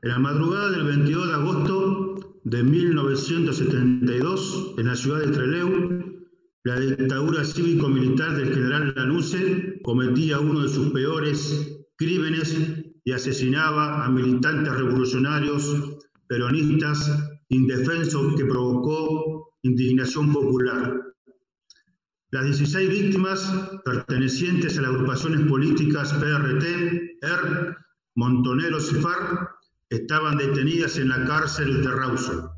En la madrugada del 22 de agosto de 1972, en la ciudad de Trelew, la dictadura cívico-militar del general Lanusse cometía uno de sus peores crímenes y asesinaba a militantes revolucionarios peronistas indefensos que provocó indignación popular. Las 16 víctimas pertenecientes a las agrupaciones políticas PRT, ER, Montoneros y FARC estaban detenidas en la cárcel de Rawson.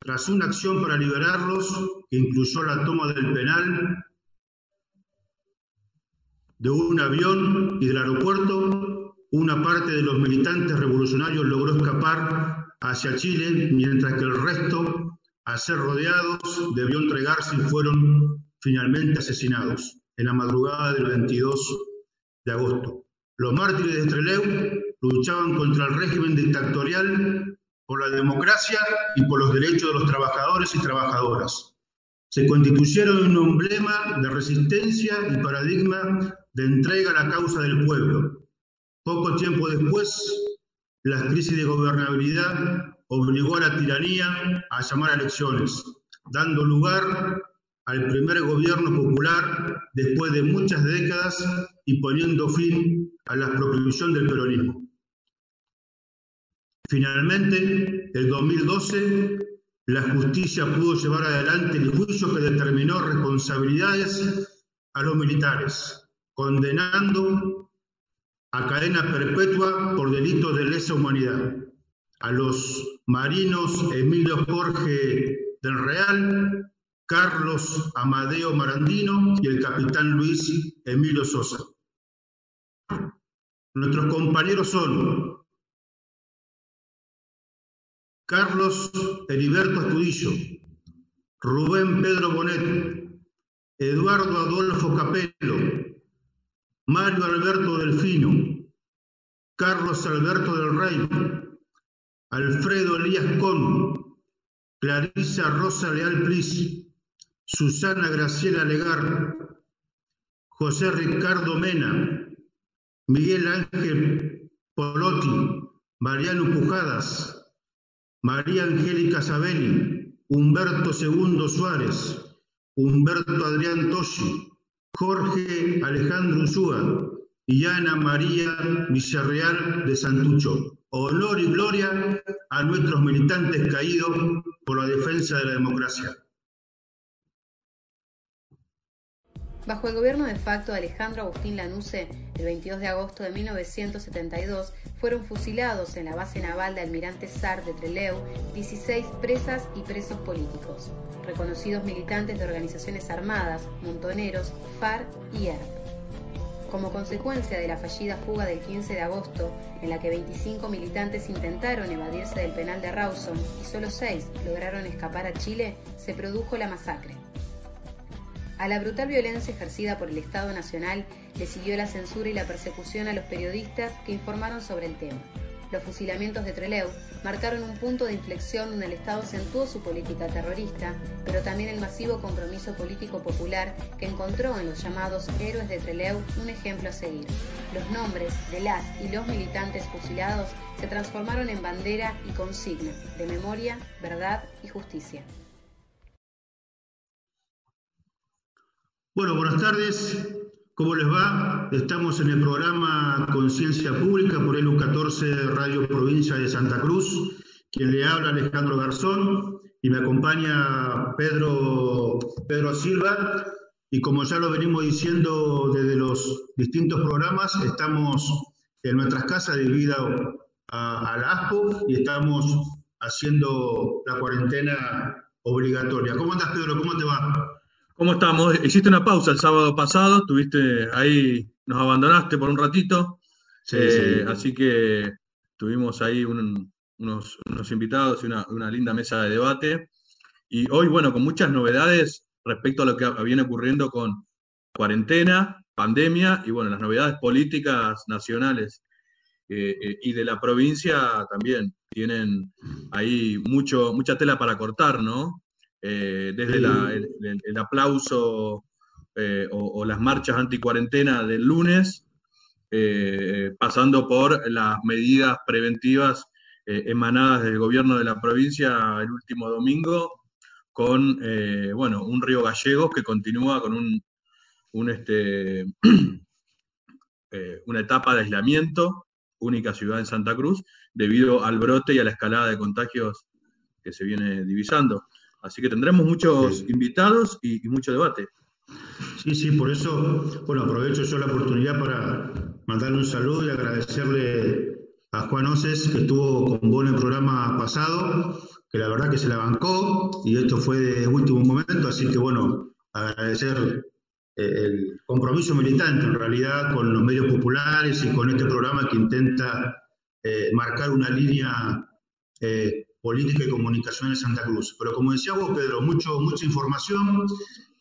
Tras una acción para liberarlos, que incluyó la toma del penal, de un avión y del aeropuerto, una parte de los militantes revolucionarios logró escapar hacia Chile, mientras que el resto, al ser rodeados, debió entregarse y fueron finalmente asesinados en la madrugada del 22 de agosto. Los mártires de Trelew luchaban contra el régimen dictatorial por la democracia y por los derechos de los trabajadores y trabajadoras. Se constituyeron un emblema de resistencia y paradigma de entrega a la causa del pueblo. Poco tiempo después, la crisis de gobernabilidad obligó a la tiranía a llamar a elecciones, dando lugar al primer gobierno popular después de muchas décadas y poniendo fin a la prohibición del peronismo. Finalmente, en 2012, la justicia pudo llevar adelante el juicio que determinó responsabilidades a los militares, condenando a cadena perpetua por delitos de lesa humanidad a los marinos Emilio Jorge del Real, Carlos Amadeo Marandino y el capitán Luis Emilio Sosa. Nuestros compañeros son Carlos Heriberto Astudillo, Rubén Pedro Bonet, Eduardo Adolfo Capello, Mario Alberto Delfino, Carlos Alberto del Rey, Alfredo Elías Con, Clarisa Rosa Leal Pris, Susana Graciela Legar, José Ricardo Mena, Miguel Ángel Polotti, Mariano Pujadas, María Angélica Sabelli, Humberto II Suárez, Humberto Adrián Toshi, Jorge Alejandro Ursúa y Ana María Villarreal de Santucho. Honor y gloria a nuestros militantes caídos por la defensa de la democracia. Bajo el gobierno de facto de Alejandro Agustín Lanusse, el 22 de agosto de 1972 fueron fusilados en la base naval de Almirante Sar de Trelew 16 presas y presos políticos, reconocidos militantes de organizaciones armadas, montoneros, FARC y ERP. Como consecuencia de la fallida fuga del 15 de agosto, en la que 25 militantes intentaron evadirse del penal de Rawson y solo 6 lograron escapar a Chile, se produjo la masacre. A la brutal violencia ejercida por el Estado Nacional le siguió la censura y la persecución a los periodistas que informaron sobre el tema. Los fusilamientos de Trelew marcaron un punto de inflexión donde el Estado acentuó su política terrorista, pero también el masivo compromiso político popular que encontró en los llamados héroes de Trelew un ejemplo a seguir. Los nombres de las y los militantes fusilados se transformaron en bandera y consigna de memoria, verdad y justicia. Bueno, buenas tardes. ¿Cómo les va? Estamos en el programa Conciencia Pública por el U14 Radio Provincia de Santa Cruz. Quien le habla Alejandro Garzón y me acompaña Pedro, Pedro Silva. Y como ya lo venimos diciendo desde los distintos programas, estamos en nuestras casas debido a, a la ASPO y estamos haciendo la cuarentena obligatoria. ¿Cómo andas, Pedro? ¿Cómo te va? ¿Cómo estamos? Hiciste una pausa el sábado pasado, tuviste ahí, nos abandonaste por un ratito, eh, así que tuvimos ahí unos, invitados y una, linda mesa de debate. Y hoy, bueno, con muchas novedades respecto a lo que viene ocurriendo con cuarentena, pandemia y, bueno, las novedades políticas nacionales eh, eh, y de la provincia también tienen ahí mucho, mucha tela para cortar, ¿no? Eh, desde el, aplauso eh, o, las marchas anticuarentena del lunes, eh, pasando por las medidas preventivas emanadas del gobierno de la provincia el último domingo, con bueno, un río Gallegos que continúa con un, un este, una etapa de aislamiento, única ciudad en Santa Cruz, debido al brote y a la escalada de contagios que se viene divisando. Así que tendremos muchos invitados y, mucho debate. Sí, sí, por eso, bueno, aprovecho yo la oportunidad para mandarle un saludo y agradecerle a Juan Oces, que estuvo con vos en el programa pasado, que la verdad que se la bancó y esto fue de último momento, así que bueno, agradecer eh, el compromiso militante en realidad con los medios populares y con este programa que intenta eh, marcar una línea eh, política y comunicación en Santa Cruz. Pero como decía vos, Pedro, mucho, mucha información.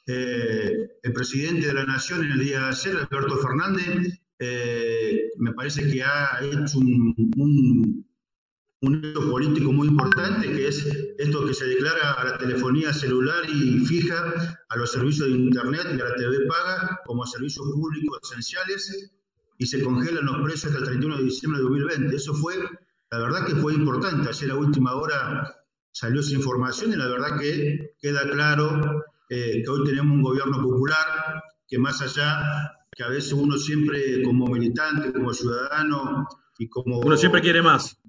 el presidente de la Nación en el día de ayer, Alberto Fernández, me parece que ha hecho un un hecho político muy importante, que es esto que se declara a la telefonía celular y fija, a los servicios de Internet y a la TV paga como servicios públicos esenciales y se congelan los precios hasta el 31 de diciembre de 2020. Eso fue, la verdad que fue importante. Ayer a última hora salió esa información y la verdad que queda claro eh, que hoy tenemos un gobierno popular que más allá que a veces uno siempre como militante, como ciudadano y como... Uno siempre quiere más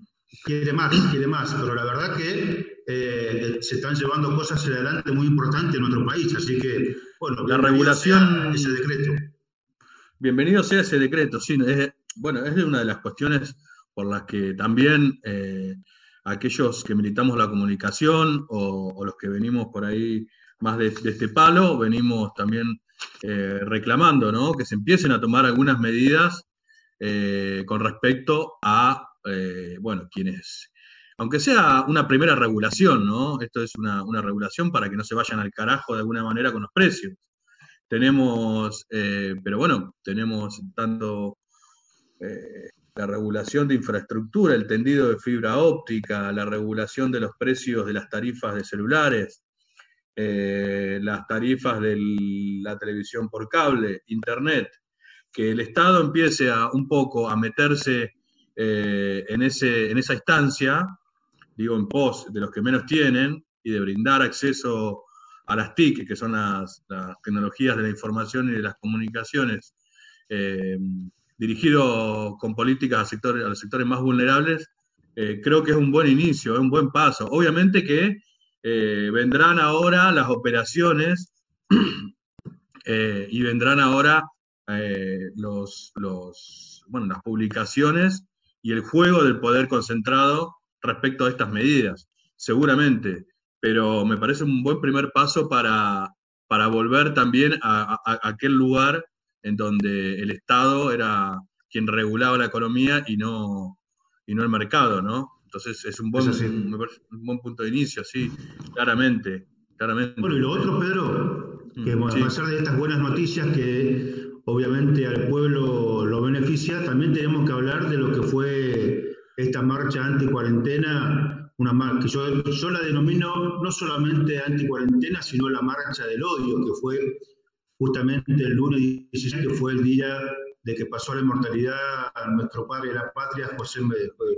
quiere más, quiere más, pero la verdad que eh, se están llevando cosas adelante muy importantes en nuestro país, así que, bueno, la regulación, ese decreto. Bienvenido sea ese decreto, sí, es, bueno, es una de las cuestiones por las que también eh, aquellos que militamos la comunicación o, los que venimos por ahí más de, este palo, venimos también eh, reclamando, ¿no? Que se empiecen a tomar algunas medidas con respecto a eh, bueno, quienes, aunque sea una primera regulación, ¿no? Esto es una, regulación para que no se vayan al carajo de alguna manera con los precios. Tenemos, eh, pero bueno, tenemos tanto eh, la regulación de infraestructura, el tendido de fibra óptica, la regulación de los precios de las tarifas de celulares, las tarifas de la televisión por cable, internet, que el Estado empiece a un poco a meterse eh, en, ese, en esa instancia, digo en pos de los que menos tienen, y de brindar acceso a las TIC, que son las, tecnologías de la información y de las comunicaciones, eh, dirigido con políticas a, sectores, a los sectores más vulnerables, eh, creo que es un buen inicio, es un buen paso. Obviamente que vendrán ahora las operaciones y vendrán ahora los, los, bueno, las publicaciones y el juego del poder concentrado respecto a estas medidas, seguramente, pero me parece un buen primer paso para, para volver también a, aquel lugar en donde el Estado era quien regulaba la economía y no, y no el mercado, ¿no? Entonces es un buen, un, buen punto de inicio, sí, claramente, claramente. Bueno, y lo otro, Pedro, que mm, a pesar de estas buenas noticias que obviamente al pueblo lo beneficia, también tenemos que hablar de lo que fue esta marcha anti-cuarentena, una marcha que yo, yo la denomino no solamente anti-cuarentena, sino la marcha del odio, que fue justamente el lunes 16, que fue el día de que pasó la inmortalidad a nuestro padre de la patria, José,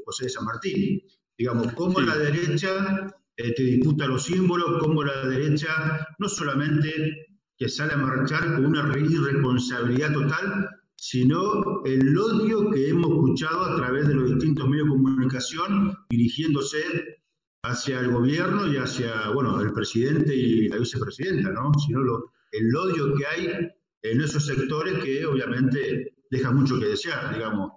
José de San Martín. Digamos, cómo la derecha eh, te disputa los símbolos, cómo la derecha no solamente que sale a marchar con una irresponsabilidad total, sino el odio que hemos escuchado a través de los distintos medios de comunicación dirigiéndose hacia el gobierno y hacia, bueno, el presidente y la vicepresidenta, ¿no? Sino el odio que hay en esos sectores que obviamente deja mucho que desear, digamos.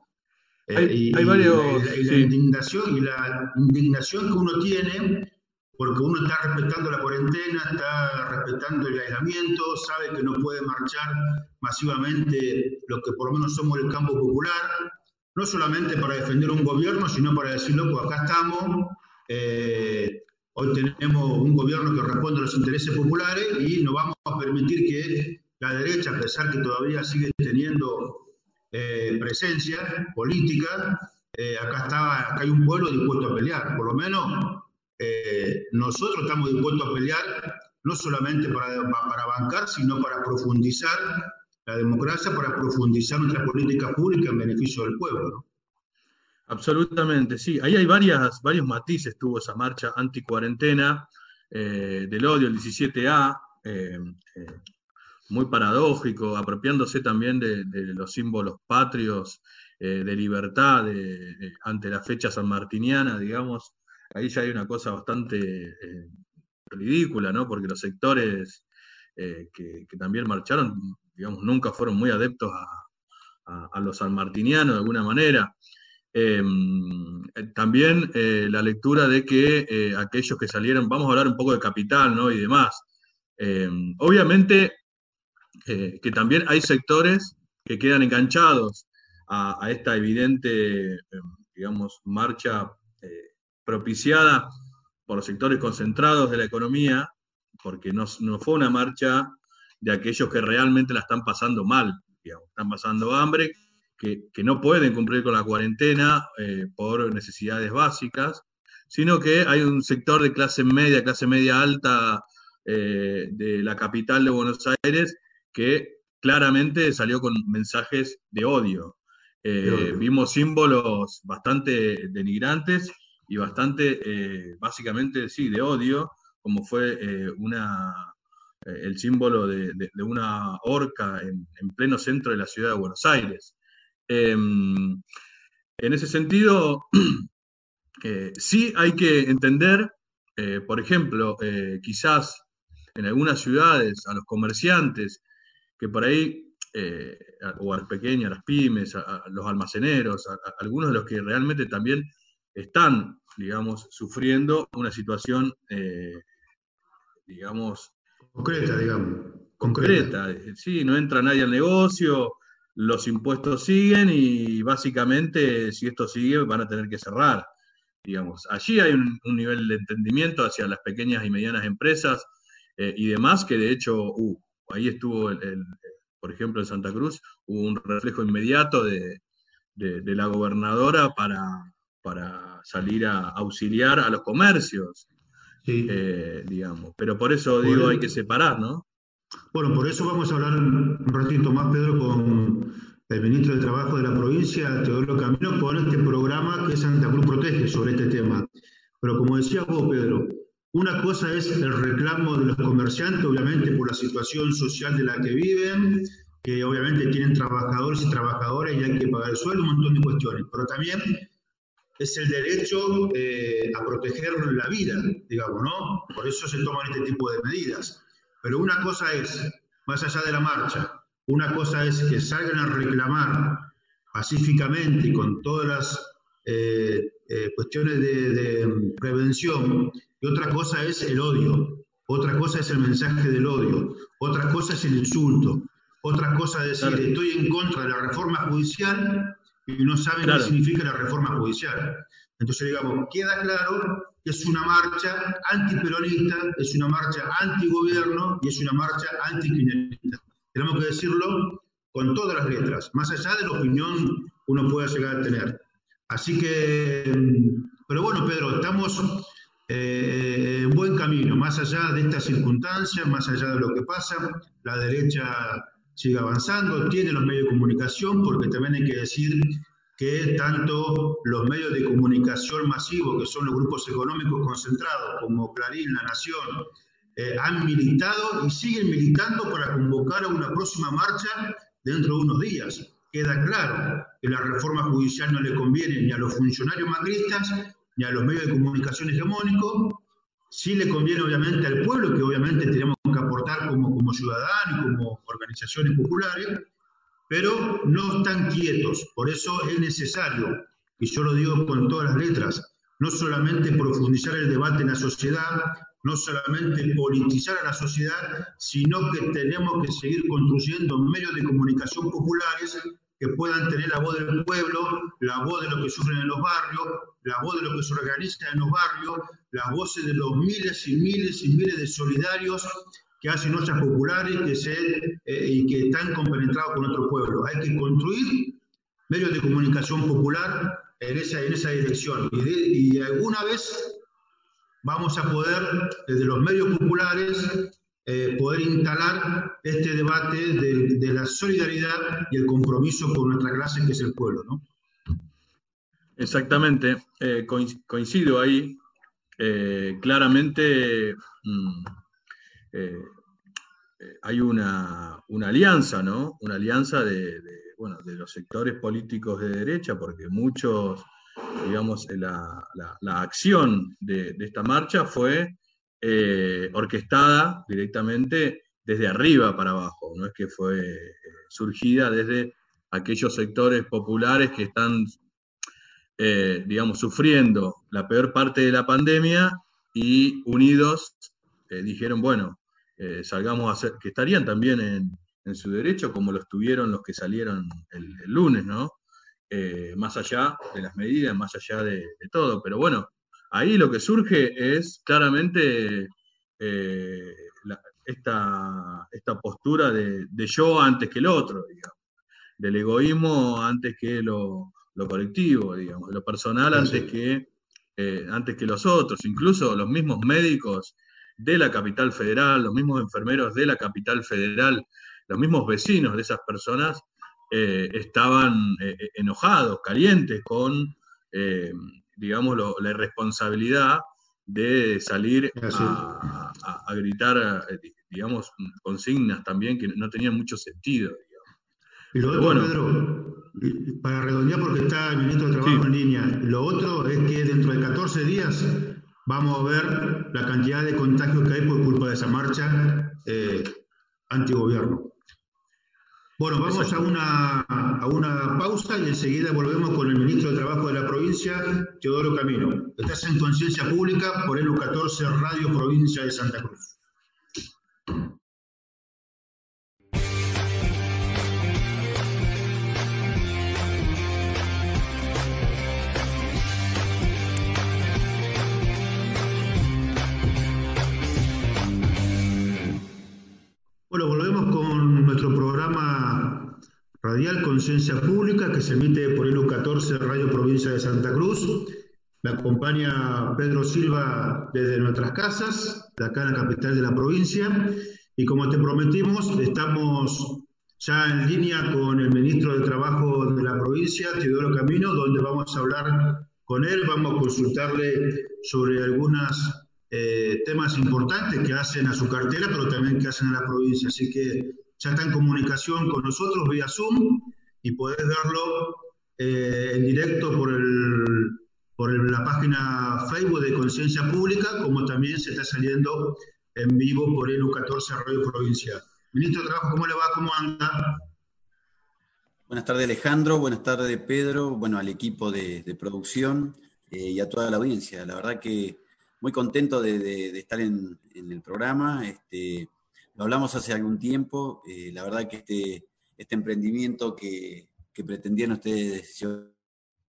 Eh, y, varios, la, indignación, y la indignación que uno tiene porque uno está respetando la cuarentena, está respetando el aislamiento, sabe que no puede marchar masivamente lo que por lo menos somos el campo popular, no solamente para defender un gobierno, sino para decir, loco, acá estamos, eh, hoy tenemos un gobierno que responde a los intereses populares y no vamos a permitir que la derecha, a pesar que todavía sigue teniendo eh, presencia política, eh, acá, está, acá hay un pueblo dispuesto a pelear, por lo menos eh, nosotros estamos dispuestos a pelear no solamente para, para bancar, sino para profundizar la democracia, para profundizar nuestra política pública en beneficio del pueblo. Absolutamente, sí. Ahí hay varias, varios matices, tuvo esa marcha anti-cuarentena eh, del odio, el 17A, eh, eh, muy paradójico, apropiándose también de, los símbolos patrios, de libertad ante la fecha sanmartiniana, digamos. Ahí ya hay una cosa bastante ridícula, ¿no? Porque los sectores que, también marcharon, digamos, nunca fueron muy adeptos a los sanmartinianos de alguna manera. Em, también eh, la lectura de que eh, aquellos que salieron, vamos a hablar un poco de capital ¿no? y demás. Em, obviamente eh, que también hay sectores que quedan enganchados a, esta evidente, em, digamos, marcha propiciada por los sectores concentrados de la economía, porque no, no, fue una marcha de aquellos que realmente la están pasando mal, digamos, están pasando hambre, que, no pueden cumplir con la cuarentena eh, por necesidades básicas, sino que hay un sector de clase media, clase media alta eh, de la capital de Buenos Aires que claramente salió con mensajes de odio. Eh, vimos símbolos bastante denigrantes y bastante, básicamente, sí, de odio, como fue una, el símbolo de, una horca en, en, pleno centro de la ciudad de Buenos Aires. Em, en ese sentido, eh, sí hay que entender, eh, por ejemplo, eh, quizás en algunas ciudades a los comerciantes que por ahí, o a las pequeñas, a las pymes, a, los almaceneros, a, algunos de los que realmente también están, digamos, sufriendo una situación, digamos... Concreta, digamos. concreta. Sí, no entra nadie al negocio, los impuestos siguen y básicamente si esto sigue van a tener que cerrar. Digamos, allí hay un, nivel de entendimiento hacia las pequeñas y medianas empresas eh, y demás que de hecho uh, ahí estuvo, el, por ejemplo, en Santa Cruz hubo un reflejo inmediato de, la gobernadora para, para salir a auxiliar a los comercios, eh, digamos. Pero por eso digo, hay que separar, ¿no? Bueno, por eso vamos a hablar un ratito más, Pedro, con el ministro de Trabajo de la provincia, Teodoro Camino, con este programa que Santa Cruz protege sobre este tema. Pero como decía vos, Pedro, una cosa es el reclamo de los comerciantes, obviamente por la situación social de la que viven, que obviamente tienen trabajadores y trabajadoras y hay que pagar el sueldo, un montón de cuestiones, pero también es el derecho eh, a proteger la vida, digamos, ¿no? Por eso se toman este tipo de medidas. Pero una cosa es, más allá de la marcha, una cosa es que salgan a reclamar pacíficamente y con todas las eh, eh, cuestiones de, prevención, y otra cosa es el odio, otra cosa es el mensaje del odio, otra cosa es el insulto, otra cosa es decir, estoy en contra de la reforma judicial y no saben qué significa la reforma judicial. Entonces, digamos, queda claro es una marcha antiperonista, es una marcha antigobierno y es una marcha anticriminalista. Tenemos que decirlo con todas las letras, más allá de la opinión que uno pueda llegar a tener. Así que, pero bueno, Pedro, estamos eh, en buen camino, más allá de estas circunstancias, más allá de lo que pasa, la derecha sigue avanzando, tiene los medios de comunicación, porque también hay que decir que tanto los medios de comunicación masivos, que son los grupos económicos concentrados, como Clarín, La Nación, eh, han militado y siguen militando para convocar a una próxima marcha dentro de unos días. Queda claro que la reforma judicial no le conviene ni a los funcionarios macristas ni a los medios de comunicación hegemónicos, sí le conviene obviamente al pueblo, que obviamente tenemos que aportar como, como ciudadanos y como organizaciones populares, pero no están quietos. Por eso es necesario, y yo lo digo con todas las letras, no solamente profundizar el debate en la sociedad, no solamente politizar a la sociedad, sino que tenemos que seguir construyendo medios de comunicación populares que puedan tener la voz del pueblo, la voz de los que sufren en los barrios, la voz de los que se organizan en los barrios, las voces de los miles y miles y miles de solidarios que hacen ollas populares que se, eh, y que están compenetrados con nuestro pueblo. Hay que construir medios de comunicación popular en esa, en esa dirección. Y, alguna vez vamos a poder, desde los medios populares, eh, poder instalar este debate de, la solidaridad y el compromiso con nuestra clase, que es el pueblo. ¿no? Exactamente, eh, coincido ahí. Claramente mm, eh, hay una, alianza, ¿no? Una alianza de, bueno, de los sectores políticos de derecha, porque muchos, digamos, la, acción de, esta marcha fue orquestada directamente desde arriba para abajo, no es que fue surgida desde aquellos sectores populares que están eh, digamos, sufriendo la peor parte de la pandemia y unidos eh, dijeron, bueno, eh, salgamos a hacer, que estarían también en, su derecho como lo estuvieron los que salieron el, lunes, ¿no? más allá de las medidas, más allá de, todo. Pero bueno, ahí lo que surge es claramente esta, esta, postura de, de, yo antes que el otro, digamos, del egoísmo antes que lo, lo colectivo, digamos, lo personal antes que, eh, antes que los otros. Incluso los mismos médicos de la capital federal, los mismos enfermeros de la capital federal, los mismos vecinos de esas personas eh, estaban eh, enojados, calientes con, digamos, la irresponsabilidad de salir a, gritar, digamos, consignas también que no tenían mucho sentido. Lo otro, Pedro, para redondear, porque está el ministro de Trabajo en línea, lo otro es que dentro de 14 días vamos a ver la cantidad de contagios que hay por culpa de esa marcha eh, antigobierno. Bueno, vamos a una, a una pausa y enseguida volvemos con el ministro de Trabajo de la provincia, Teodoro Camino. Estás en Conciencia Pública por el 14 Radio Provincia de Santa Cruz. Radial Conciencia Pública que se emite por el U14 Radio Provincia de Santa Cruz. Me acompaña Pedro Silva desde nuestras casas, de acá en la capital de la provincia. Y como te prometimos, estamos ya en línea con el ministro de Trabajo de la provincia, Teodoro Camino, donde vamos a hablar con él, vamos a consultarle sobre algunas eh, temas importantes que hacen a su cartera, pero también que hacen a la provincia. Así que ya está en comunicación con nosotros vía Zoom y podés verlo eh, en directo por, el, por la página Facebook de Conciencia Pública, como también se está saliendo en vivo por el U14 Radio Provincia. Ministro de Trabajo, ¿cómo le va? ¿Cómo anda? Buenas tardes Alejandro, buenas tardes Pedro, bueno, al equipo de, producción eh, y a toda la audiencia. La verdad que muy contento de, estar en, el programa. Este, lo hablamos hace algún tiempo. Eh, la verdad que este, este emprendimiento que, pretendían ustedes llevar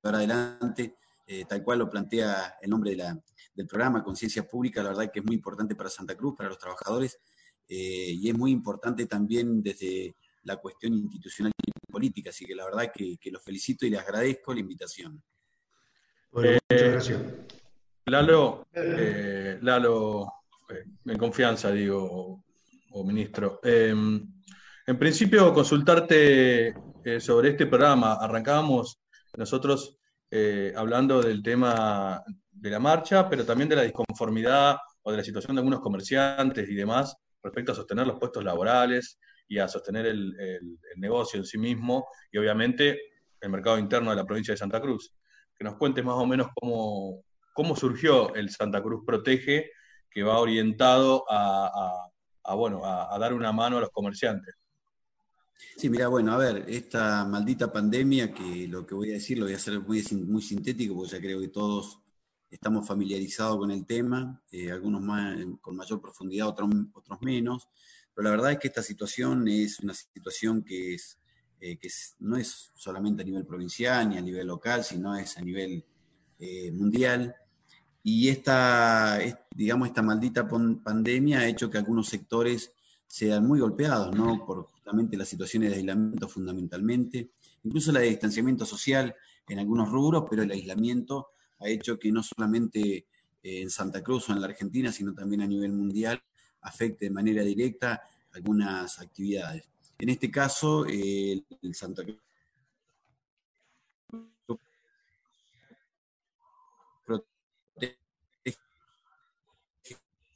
adelante, eh, tal cual lo plantea el nombre del programa, Conciencia Pública, la verdad que es muy importante para Santa Cruz, para los trabajadores, eh, y es muy importante también desde la cuestión institucional y política. Así que la verdad que, que los felicito y les agradezco la invitación. muchas gracias. Lalo, eh, Lalo, eh, en confianza, digo, ministro. Em, en principio, consultarte eh, sobre este programa. Arrancábamos nosotros hablando del tema de la marcha, pero también de la disconformidad o de la situación de algunos comerciantes y demás respecto a sostener los puestos laborales y a sostener el negocio en sí mismo y obviamente el mercado interno de la provincia de Santa Cruz. Que nos cuentes más o menos cómo, cómo surgió el Santa Cruz Protege, que va orientado a, bueno, a, dar una mano a los comerciantes. Sí, mira, bueno, a ver, esta maldita pandemia, que lo que voy a decir lo voy a hacer muy, muy sintético, porque ya creo que todos estamos familiarizados con el tema, eh, algunos más, con mayor profundidad, otros, otros menos, pero la verdad es que esta situación es una situación que, es, eh, que no es solamente a nivel provincial ni a nivel local, sino es a nivel eh, mundial. Y esta, digamos, esta maldita pandemia ha hecho que algunos sectores sean muy golpeados, ¿no? Por justamente las situaciones de aislamiento fundamentalmente, incluso la de distanciamiento social en algunos rubros, pero el aislamiento ha hecho que no solamente eh, en Santa Cruz o en la Argentina, sino también a nivel mundial, afecte de manera directa algunas actividades. En este caso, el Santa Cruz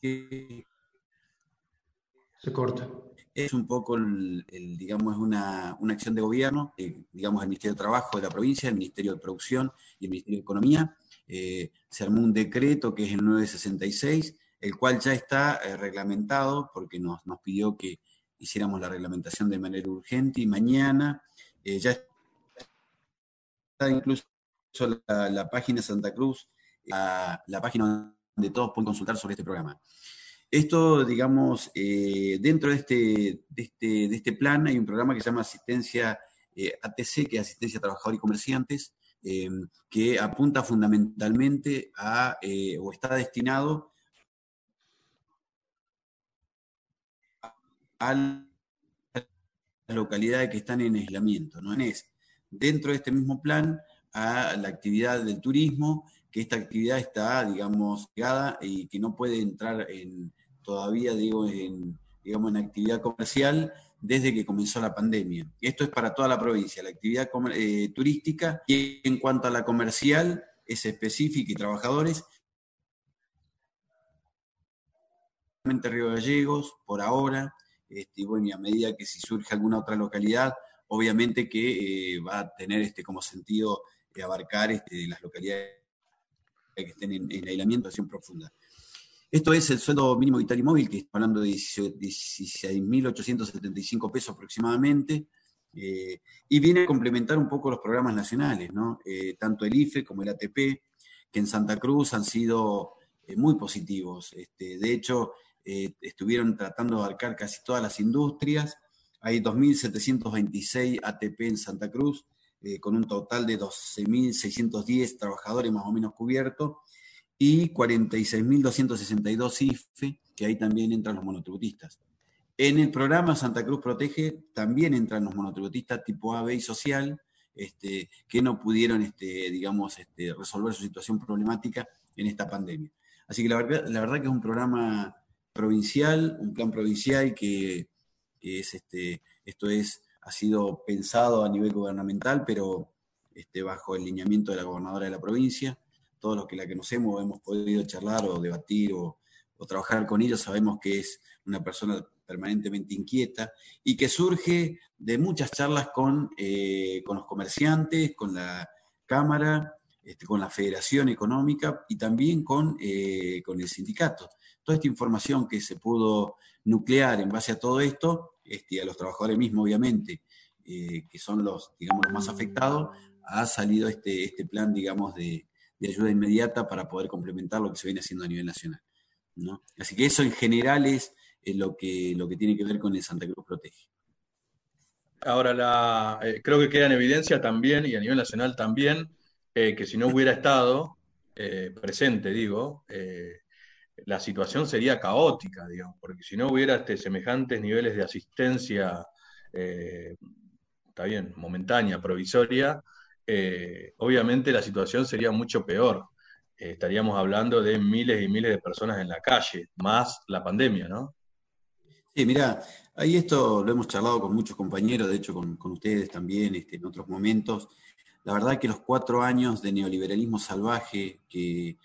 Se corta. Es un poco, el, digamos, una, una, acción de gobierno, eh, digamos, el Ministerio de Trabajo de la provincia, el Ministerio de Producción y el Ministerio de Economía. Eh, se armó un decreto que es el 966, el cual ya está eh, reglamentado porque nos, nos pidió que hiciéramos la reglamentación de manera urgente y mañana ya está incluso la, página Santa Cruz, la, la página donde todos pueden consultar sobre este programa. Esto, digamos, eh, dentro de este, de este, de, este, plan hay un programa que se llama Asistencia eh, ATC, que es Asistencia a Trabajadores y Comerciantes, em, que apunta fundamentalmente a, eh, o está destinado a las localidades que están en aislamiento, ¿no? Es dentro de este mismo plan a la actividad del turismo, que esta actividad está, digamos, ligada y que no puede entrar en, todavía, digo, en, digamos, en actividad comercial desde que comenzó la pandemia. Esto es para toda la provincia, la actividad eh, turística y en cuanto a la comercial es específica y trabajadores. Río Gallegos, por ahora, este, y a medida que si surge alguna otra localidad, obviamente que eh, va a tener este como sentido de abarcar este, las localidades que estén en, en aislamiento, acción profunda. Esto es el sueldo mínimo vital y móvil, que está hablando de 16.875 pesos aproximadamente, eh, y viene a complementar un poco los programas nacionales, ¿no? Eh, tanto el IFE como el ATP, que en Santa Cruz han sido eh, muy positivos. Este, de hecho, estuvieron tratando de abarcar casi todas las industrias. Hay 2.726 ATP en Santa Cruz, con un total de 12.610 trabajadores más o menos cubiertos y 46.262 IFE, que ahí también entran los monotributistas. En el programa Santa Cruz Protege también entran los monotributistas tipo A, B y social, este, que no pudieron, este, digamos, este, resolver su situación problemática en esta pandemia. Así que la verdad, la verdad que es un programa provincial, un plan provincial que, es, este, esto es, ha sido pensado a nivel gubernamental, pero este, bajo el lineamiento de la gobernadora de la provincia todos los que la conocemos hemos podido charlar o debatir o, trabajar con ellos, sabemos que es una persona permanentemente inquieta y que surge de muchas charlas con, eh, con los comerciantes, con la Cámara, este, con la Federación Económica y también con, eh, con el sindicato. Toda esta información que se pudo nuclear en base a todo esto, este, a los trabajadores mismos, obviamente, eh, que son los, digamos, los más afectados, ha salido este, este plan, digamos, de, de ayuda inmediata para poder complementar lo que se viene haciendo a nivel nacional. ¿no? Así que eso en general es, lo, que, lo que tiene que ver con el Santa Cruz Protege. Ahora, la, eh, creo que queda en evidencia también, y a nivel nacional también, eh, que si no hubiera estado eh, presente, digo, la situación sería caótica, digamos, porque si no hubiera este, semejantes niveles de asistencia, está bien, momentánea, provisoria, eh, obviamente la situación sería mucho peor. Eh, estaríamos hablando de miles y miles de personas en la calle, más la pandemia, ¿no? Sí, mira, ahí esto lo hemos charlado con muchos compañeros, de hecho con, ustedes también este, en otros momentos. La verdad que los cuatro años de neoliberalismo salvaje que,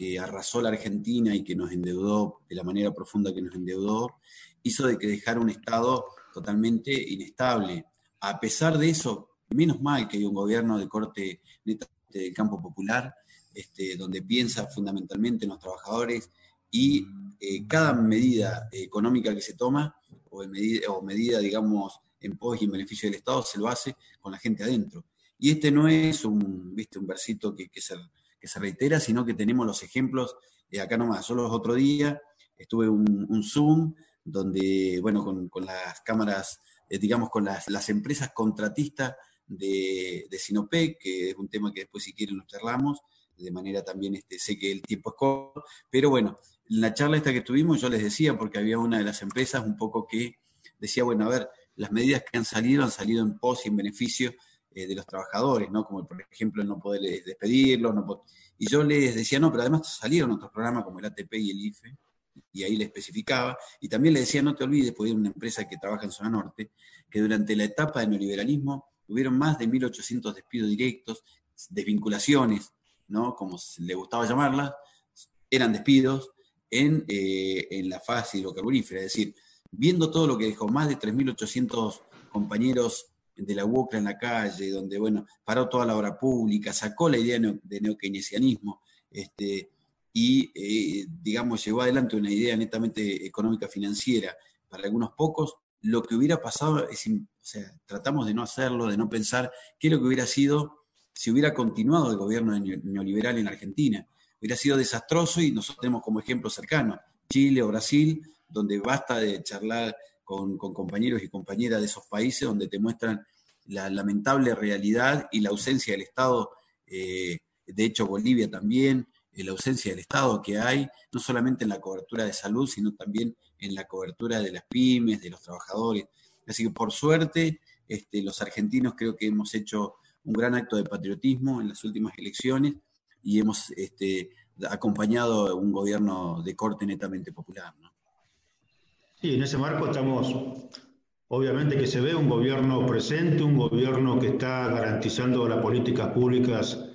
que arrasó la Argentina y que nos endeudó de la manera profunda que nos endeudó, hizo de que dejara un Estado totalmente inestable. A pesar de eso, Menos mal que hay un gobierno de corte del campo popular, este, donde piensa fundamentalmente en los trabajadores y eh, cada medida económica que se toma, o, medida, o medida, digamos, en pos y en beneficio del Estado, se lo hace con la gente adentro. Y este no es un, ¿viste? un versito que, que, se, que se reitera, sino que tenemos los ejemplos de acá nomás. Solo los otro día estuve un, un Zoom donde, bueno, con, con las cámaras, eh, digamos, con las, las empresas contratistas de, de Sinopec, que es un tema que después si quieren nos charlamos, de manera también, este, sé que el tiempo es corto, pero bueno, en la charla esta que tuvimos yo les decía, porque había una de las empresas un poco que decía, bueno, a ver, las medidas que han salido han salido en pos y en beneficio eh, de los trabajadores, ¿no? Como por ejemplo no poder despedirlos, no y yo les decía, no, pero además salieron otros programas como el ATP y el IFE, y ahí le especificaba, y también le decía, no te olvides, porque hay una empresa que trabaja en zona norte, que durante la etapa de neoliberalismo Hubieron más de 1.800 despidos directos, desvinculaciones, ¿no? como le gustaba llamarlas, eran despidos, en, en la fase hidrocarburífera, es decir, viendo todo lo que dejó, más de 3.800 compañeros de la UOCRA en la calle, donde, bueno, paró toda la obra pública, sacó la idea de neokeynesianismo, este, y, eh, digamos, llevó adelante una idea netamente económica financiera para algunos pocos, lo que hubiera pasado, es, o sea, tratamos de no hacerlo, de no pensar qué es lo que hubiera sido si hubiera continuado el gobierno neoliberal en Argentina. Hubiera sido desastroso y nosotros tenemos como ejemplo cercano Chile o Brasil, donde basta de charlar con, compañeros y compañeras de esos países, donde te muestran la lamentable realidad y la ausencia del Estado. Eh, de hecho, Bolivia también, eh, la ausencia del Estado que hay, no solamente en la cobertura de salud, sino también en la cobertura de las pymes, de los trabajadores. Así que por suerte, este, los argentinos creo que hemos hecho un gran acto de patriotismo en las últimas elecciones y hemos este, acompañado un gobierno de corte netamente popular. Sí, en ese marco estamos, obviamente que se ve un gobierno presente, un gobierno que está garantizando las políticas públicas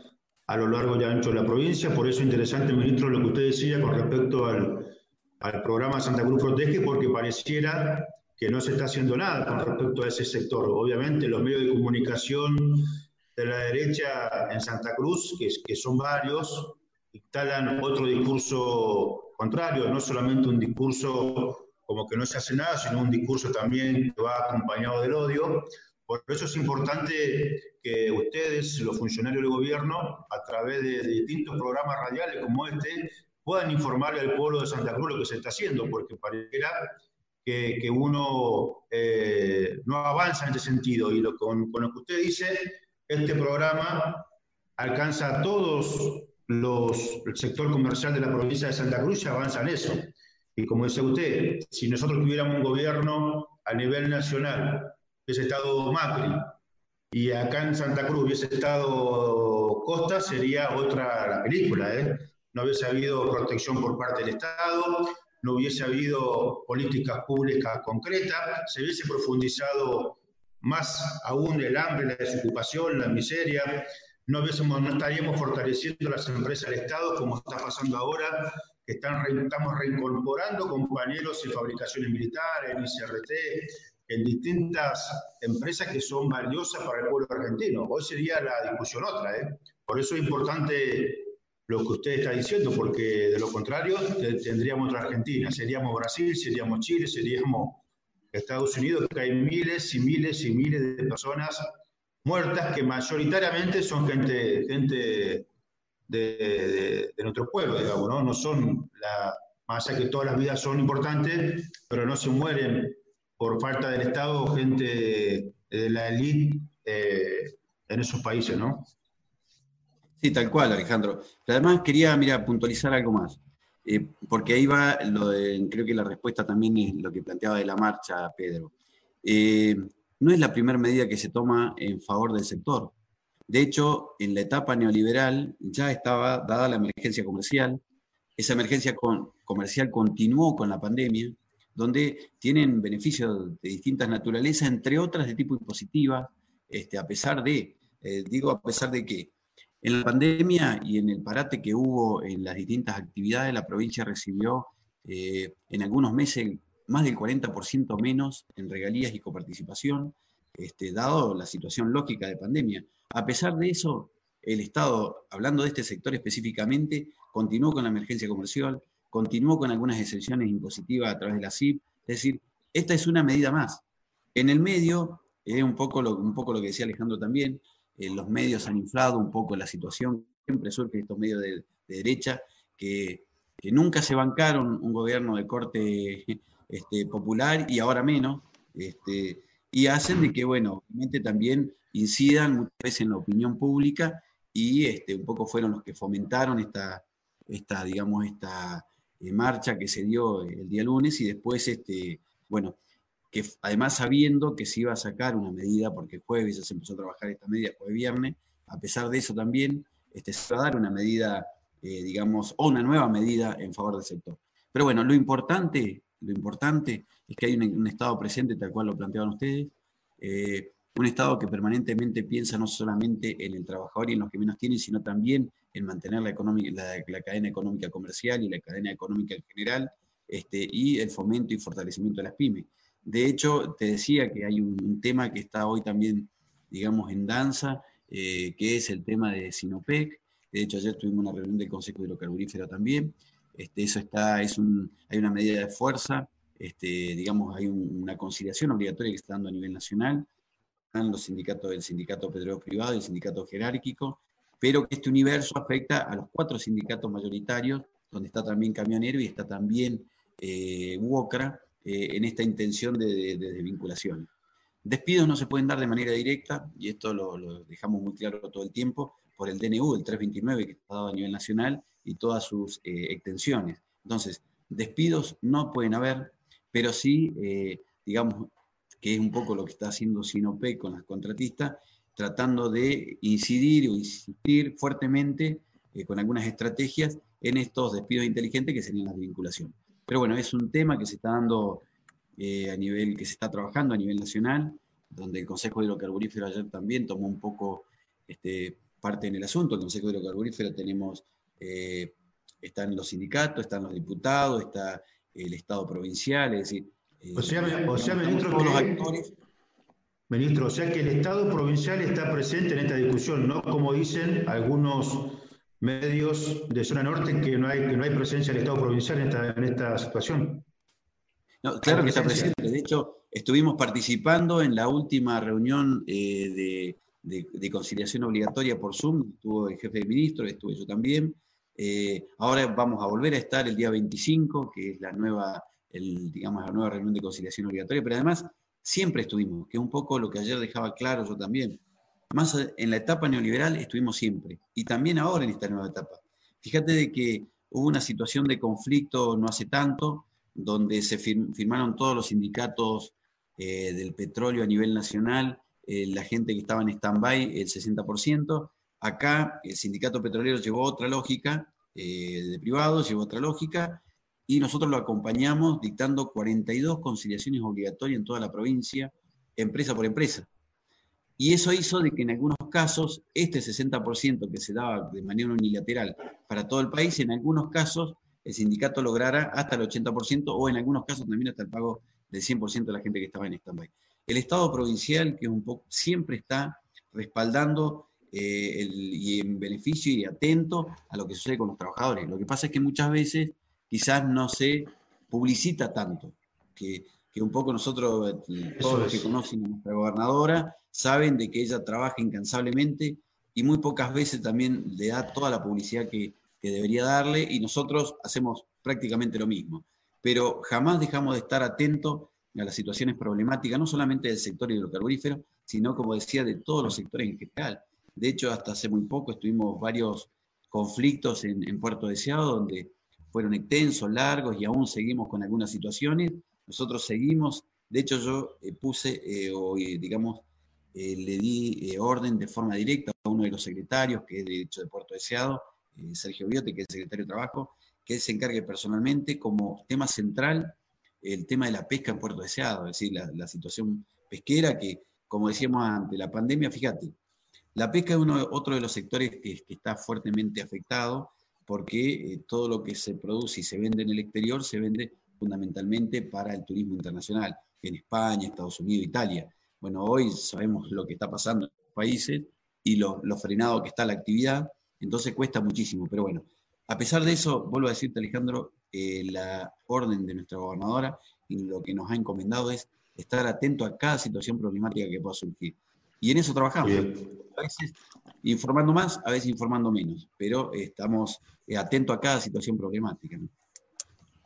a lo largo y ancho de la provincia. Por eso interesante, ministro, lo que usted decía con respecto al, al programa Santa Cruz Protege, porque pareciera que no se está haciendo nada con respecto a ese sector. Obviamente los medios de comunicación de la derecha en Santa Cruz, que, que son varios, instalan otro discurso contrario, no solamente un discurso como que no se hace nada, sino un discurso también que va acompañado del odio. Por eso es importante que ustedes, los funcionarios del gobierno, a través de, distintos programas radiales como este, puedan informarle al pueblo de Santa Cruz lo que se está haciendo, porque pareciera que, uno eh, no avanza en ese sentido. Y con, lo que usted dice, este programa alcanza a todos los, el sector comercial de la provincia de Santa Cruz y avanza en eso. Y como dice usted, si nosotros tuviéramos un gobierno a nivel nacional hubiese estado Macri y acá en Santa Cruz hubiese estado Costa, sería otra la película. ¿eh? No hubiese habido protección por parte del Estado, no hubiese habido políticas públicas concretas, se hubiese profundizado más aún el hambre, la desocupación, la miseria, no, hubiésemos, no estaríamos fortaleciendo las empresas del Estado como está pasando ahora, que están, estamos reincorporando compañeros en fabricaciones militares, en ICRT, en distintas empresas que son valiosas para el pueblo argentino. Hoy sería la discusión otra. ¿eh? Por eso es importante lo que usted está diciendo, porque de lo contrario tendríamos otra Argentina. Seríamos Brasil, seríamos Chile, seríamos Estados Unidos, que hay miles y miles y miles de personas muertas que mayoritariamente son gente, gente de, nuestro pueblo, digamos, ¿no? No son, la, más allá que todas las vidas son importantes, pero no se mueren por falta del Estado gente de la élite eh, en esos países, ¿no? Sí, tal cual, Alejandro. Pero además quería, mira, puntualizar algo más, eh, porque ahí va, lo de, creo que la respuesta también es lo que planteaba de la marcha, Pedro. Eh, no es la primera medida que se toma en favor del sector. De hecho, en la etapa neoliberal ya estaba dada la emergencia comercial. Esa emergencia comercial continuó con la pandemia donde tienen beneficios de distintas naturalezas, entre otras de tipo impositiva, este, a pesar de, eh, digo a pesar de que en la pandemia y en el parate que hubo en las distintas actividades, la provincia recibió eh, en algunos meses más del 40% menos en regalías y coparticipación, este, dado la situación lógica de pandemia. A pesar de eso, el Estado, hablando de este sector específicamente, continuó con la emergencia comercial, continuó con algunas excepciones impositivas a través de la CIP. Es decir, esta es una medida más. En el medio, es un, poco lo, un poco lo que decía Alejandro también, eh, los medios han inflado un poco la situación, siempre surgen estos medios de, derecha que, nunca se bancaron un gobierno de corte este, popular y ahora menos, este, y hacen de que, bueno, obviamente también incidan muchas veces en la opinión pública y este, un poco fueron los que fomentaron esta, esta digamos, esta eh, marcha que se dio el día lunes y después, este, bueno, que además sabiendo que se iba a sacar una medida, porque jueves ya se empezó a trabajar esta medida, jueves viernes, a pesar de eso también este, se va a dar una medida, eh, digamos, o una nueva medida en favor del sector. Pero bueno, lo importante, lo importante es que hay un, Estado presente, tal cual lo planteaban ustedes, eh, un Estado que permanentemente piensa no solamente en el trabajador y en los que menos tienen, sino también en mantener la, cadena económica comercial y la cadena económica en general, este, y el fomento y fortalecimiento de las pymes. De hecho, te decía que hay un, tema que está hoy también, digamos, en danza, eh, que es el tema de Sinopec. De hecho, ayer tuvimos una reunión del Consejo Hidrocarburífero también. Este, eso está, es un, hay una medida de fuerza, este, digamos, hay una conciliación obligatoria que está dando a nivel nacional. Están los sindicatos del sindicato petrolero privado y el sindicato jerárquico, pero que este universo afecta a los cuatro sindicatos mayoritarios, donde está también Camionero y está también eh, UOCRA, eh, en esta intención de, desvinculación. Despidos no se pueden dar de manera directa, y esto lo, dejamos muy claro todo el tiempo, por el DNU, el 329, que está dado a nivel nacional, y todas sus eh, extensiones. Entonces, despidos no pueden haber, pero sí, eh, digamos, que es un poco lo que está haciendo Sinopec con las contratistas, tratando de incidir o insistir fuertemente con algunas estrategias en estos despidos inteligentes que serían las vinculaciones. Pero bueno, es un tema que se está dando eh, a nivel, que se está trabajando a nivel nacional, donde el Consejo Hidrocarburífero ayer también tomó un poco este, parte en el asunto. El Consejo Hidrocarburífero tenemos, eh, están los sindicatos, están los diputados, está el Estado provincial, es decir... Eh, o sea, ministro, los actores. Ministro, o sea que el Estado provincial está presente en esta discusión, no como dicen algunos medios de zona norte que no hay, que no hay presencia del Estado provincial en esta, en esta situación. claro que está presente. De hecho, estuvimos participando en la última reunión eh, de, conciliación obligatoria por Zoom. Estuvo el jefe de ministro, estuve yo también. Eh, ahora vamos a volver a estar el día 25, que es la nueva, el, digamos, la nueva reunión de conciliación obligatoria, pero además siempre estuvimos, que es un poco lo que ayer dejaba claro yo también. Más en la etapa neoliberal estuvimos siempre y también ahora en esta nueva etapa. Fíjate de que hubo una situación de conflicto no hace tanto, donde se firmaron todos los sindicatos eh, del petróleo a nivel nacional, eh, la gente que estaba en stand-by, el 60%. Acá el sindicato petrolero llevó otra lógica, eh, de privados llevó otra lógica, y nosotros lo acompañamos dictando 42 conciliaciones obligatorias en toda la provincia, empresa por empresa. Y eso hizo de que en algunos casos este 60% que se daba de manera unilateral para todo el país, en algunos casos el sindicato lograra hasta el 80% o en algunos casos también hasta el pago del 100% de la gente que estaba en stand-by. El Estado provincial, que siempre está respaldando eh, y en beneficio y atento a lo que sucede con los trabajadores. Lo que pasa es que muchas veces quizás no se publicita tanto, que, que un poco nosotros, eh, todos los que conocen a nuestra gobernadora, saben de que ella trabaja incansablemente y muy pocas veces también le da toda la publicidad que, debería darle y nosotros hacemos prácticamente lo mismo. Pero jamás dejamos de estar atentos a las situaciones problemáticas, no solamente del sector hidrocarburífero, sino, como decía, de todos los sectores en general. De hecho, hasta hace muy poco estuvimos varios conflictos en, Puerto Deseado, donde fueron extensos, largos y aún seguimos con algunas situaciones. Nosotros seguimos, de hecho yo eh, puse, eh, o digamos, eh, le di eh, orden de forma directa a uno de los secretarios, que es de hecho de Puerto Deseado, eh, Sergio Biote, que es el secretario de Trabajo, que él se encargue personalmente como tema central el tema de la pesca en Puerto Deseado, es decir, la, situación pesquera que, como decíamos ante la pandemia, fíjate, la pesca es uno, otro de los sectores que, está fuertemente afectado porque todo lo que se produce y se vende en el exterior se vende fundamentalmente para el turismo internacional, en España, Estados Unidos, Italia. Bueno, hoy sabemos lo que está pasando en los países y lo, frenado que está la actividad, entonces cuesta muchísimo. Pero bueno, a pesar de eso, vuelvo a decirte, Alejandro, eh, la orden de nuestra gobernadora y lo que nos ha encomendado es estar atento a cada situación problemática que pueda surgir. Y en eso trabajamos. A veces informando más, a veces informando menos, pero estamos eh, atentos a cada situación problemática.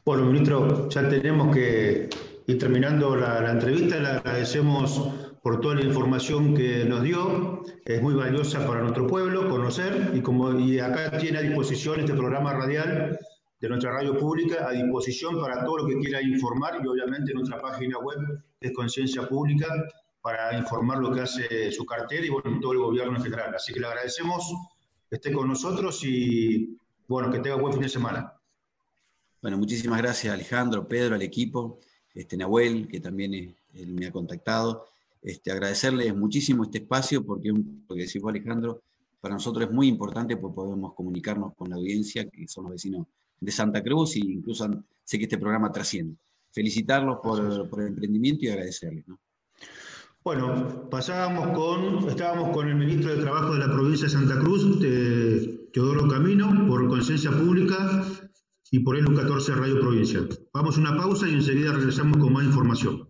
Bueno, ministro, ya tenemos que ir terminando la, la entrevista. Le agradecemos por toda la información que nos dio. Es muy valiosa para nuestro pueblo conocer y, como, y acá tiene a disposición este programa radial de nuestra radio pública, a disposición para todo lo que quiera informar y obviamente nuestra página web es Conciencia Pública para informar lo que hace su cartera y bueno, todo el gobierno en general. Así que le agradecemos que esté con nosotros y bueno, que tenga buen fin de semana. Bueno, muchísimas gracias Alejandro, Pedro, al equipo, este Nahuel, que también me ha contactado. este, agradecerles muchísimo este espacio porque, lo que decís Alejandro, para nosotros es muy importante porque podemos comunicarnos con la audiencia, que son los vecinos de Santa Cruz, e incluso sé que este programa trasciende. Felicitarlos por, el emprendimiento y agradecerles. Bueno, pasábamos con, estábamos con el ministro de Trabajo de la provincia de Santa Cruz, Teodoro Camino, por conciencia pública y por el 14 Radio Provincial. Vamos a una pausa y enseguida regresamos con más información.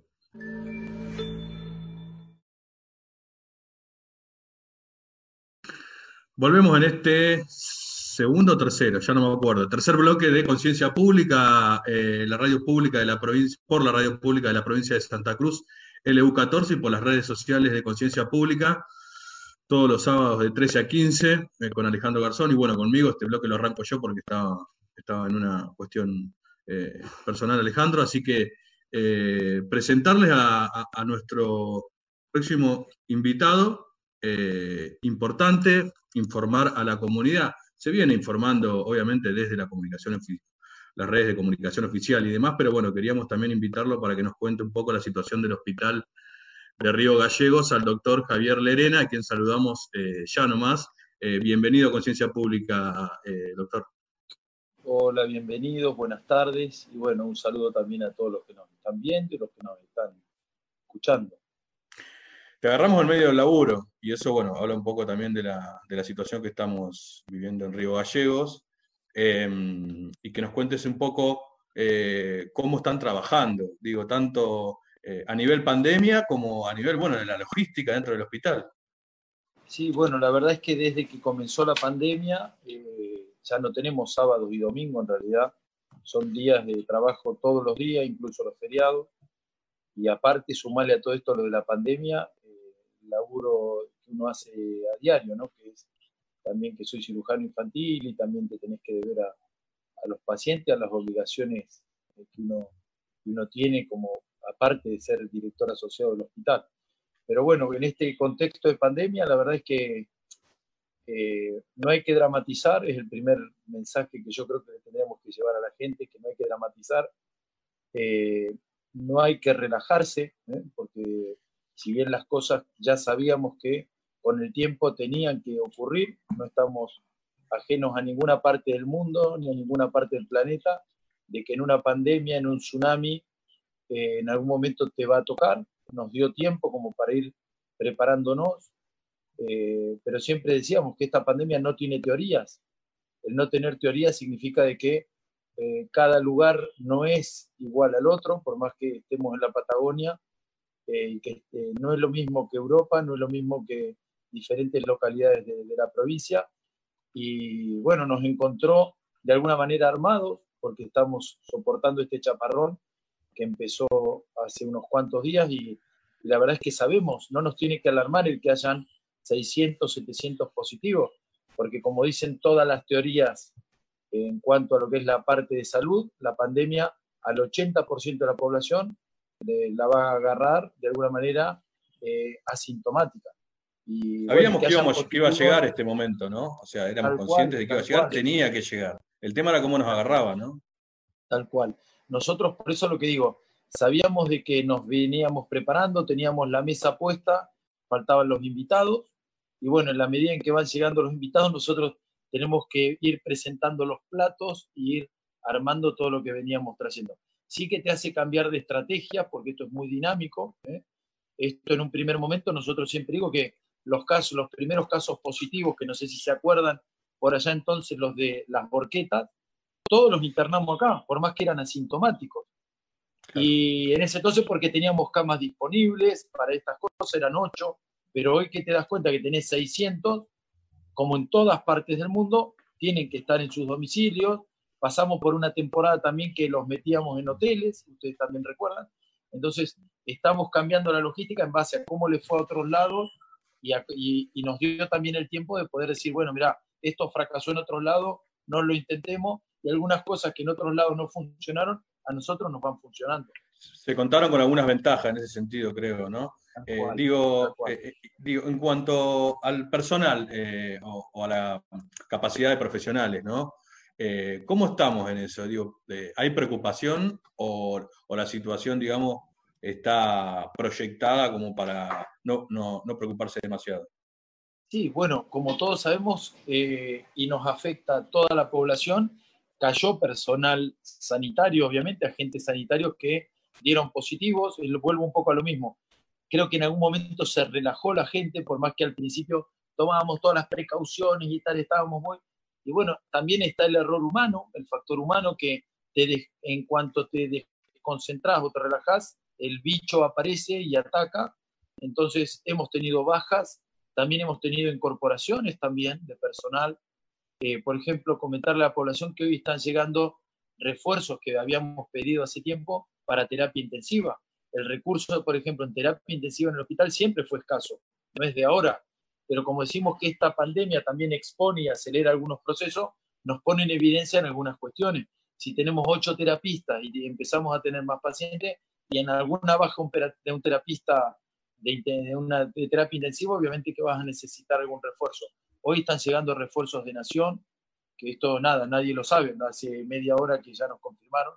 Volvemos en este segundo o tercero, ya no me acuerdo. Tercer bloque de Conciencia Pública, eh, la radio pública de la provincia, por la radio pública de la provincia de Santa Cruz, LU14 y por las redes sociales de Conciencia Pública, todos los sábados de 13 a 15, eh, con Alejandro Garzón y bueno, conmigo este bloque lo arranco yo porque estaba, estaba en una cuestión eh, personal Alejandro, así que presentarles a, a, nuestro próximo invitado, importante, informar a la comunidad. Se viene informando, obviamente, desde la comunicación las redes de comunicación oficial y demás, pero bueno, queríamos también invitarlo para que nos cuente un poco la situación del hospital de Río Gallegos al doctor Javier Lerena, a quien saludamos eh, ya nomás. Eh, bienvenido a Conciencia Pública, eh, doctor. Hola, bienvenidos, buenas tardes y bueno, un saludo también a todos los que nos están viendo y los que nos están escuchando te agarramos en medio del laburo, y eso, bueno, habla un poco también de la, situación que estamos viviendo en Río Gallegos, em, y que nos cuentes un poco eh, cómo están trabajando, digo, tanto eh, a nivel pandemia como a nivel, bueno, de la logística dentro del hospital. Sí, bueno, la verdad es que desde que comenzó la pandemia, eh, ya no tenemos sábado y domingo en realidad, son días de trabajo todos los días, incluso los feriados, y aparte sumarle a todo esto lo de la pandemia, laburo que uno hace a diario, ¿no? Que es también que soy cirujano infantil y también te tenés que deber a, los pacientes, a las obligaciones que uno, uno tiene como aparte de ser director asociado del hospital. Pero bueno, en este contexto de pandemia, la verdad es que eh, no hay que dramatizar, es el primer mensaje que yo creo que tendríamos que llevar a la gente, que no hay que dramatizar, eh, no hay que relajarse, ¿eh? porque si bien las cosas ya sabíamos que con el tiempo tenían que ocurrir, no estamos ajenos a ninguna parte del mundo ni a ninguna parte del planeta, de que en una pandemia, en un tsunami, eh, en algún momento te va a tocar. Nos dio tiempo como para ir preparándonos, eh, pero siempre decíamos que esta pandemia no tiene teorías. El no tener teorías significa de que eh, cada lugar no es igual al otro, por más que estemos en la Patagonia, eh, que no es lo mismo que Europa, no es lo mismo que diferentes localidades de, la provincia. Y bueno, nos encontró de alguna manera armados, porque estamos soportando este chaparrón que empezó hace unos cuantos días y, la verdad es que sabemos, no nos tiene que alarmar el que hayan 600, 700 positivos, porque como dicen todas las teorías en cuanto a lo que es la parte de salud, la pandemia al 80% de la población la va a agarrar de alguna manera eh, asintomática. Y, Sabíamos que, íbamos, que, iba a llegar este momento, ¿no? O sea, éramos conscientes de que iba a llegar, tenía que llegar. El tema era cómo nos agarraba, ¿no? Tal cual. Nosotros, por eso lo que digo, sabíamos de que nos veníamos preparando, teníamos la mesa puesta, faltaban los invitados, y bueno, en la medida en que van llegando los invitados, nosotros tenemos que ir presentando los platos y ir armando todo lo que veníamos trayendo sí que te hace cambiar de estrategia, porque esto es muy dinámico. ¿eh? Esto en un primer momento, nosotros siempre digo que los casos, los primeros casos positivos, que no sé si se acuerdan, por allá entonces los de las borquetas, todos los internamos acá, por más que eran asintomáticos. Y en ese entonces porque teníamos camas disponibles para estas cosas, eran ocho, pero hoy que te das cuenta que tenés 600, como en todas partes del mundo, tienen que estar en sus domicilios, Pasamos por una temporada también que los metíamos en hoteles, ustedes también recuerdan. Entonces, estamos cambiando la logística en base a cómo le fue a otros lados y, nos dio también el tiempo de poder decir, bueno, mira, esto fracasó en otros lados, no lo intentemos y algunas cosas que en otros lados no funcionaron, a nosotros nos van funcionando. Se contaron con algunas ventajas en ese sentido, creo, ¿no? Eh, digo, eh, eh, digo, en cuanto al personal o, o, a la capacidad de profesionales, ¿no? Eh, ¿Cómo estamos en eso? Digo, ¿Hay preocupación o, la situación, digamos, está proyectada como para no, no, no preocuparse demasiado. Sí, bueno, como todos sabemos eh, y nos afecta a toda la población, cayó personal sanitario, obviamente, agentes sanitarios que dieron positivos, y vuelvo un poco a lo mismo. Creo que en algún momento se relajó la gente, por más que al principio tomábamos todas las precauciones y tal, estábamos muy... Y bueno, también está el error humano, el factor humano que te en cuanto te concentras o te relajas, el bicho aparece y ataca. Entonces hemos tenido bajas también hemos tenido incorporaciones también de personal. Eh, por ejemplo, comentarle a la población que hoy están llegando refuerzos que habíamos pedido hace tiempo para terapia intensiva. El recurso, por ejemplo, en terapia intensiva en el hospital siempre fue escaso, no es de ahora. Pero como decimos que esta pandemia también expone y acelera algunos procesos, nos pone en evidencia en algunas cuestiones. Si tenemos ocho terapistas y empezamos a tener más pacientes, y en alguna baja de un terapista de, una terapia intensiva, obviamente que vas a necesitar algún refuerzo. Hoy están llegando refuerzos de Nación, que esto nada, nadie lo sabe, hace media hora que ya nos confirmaron,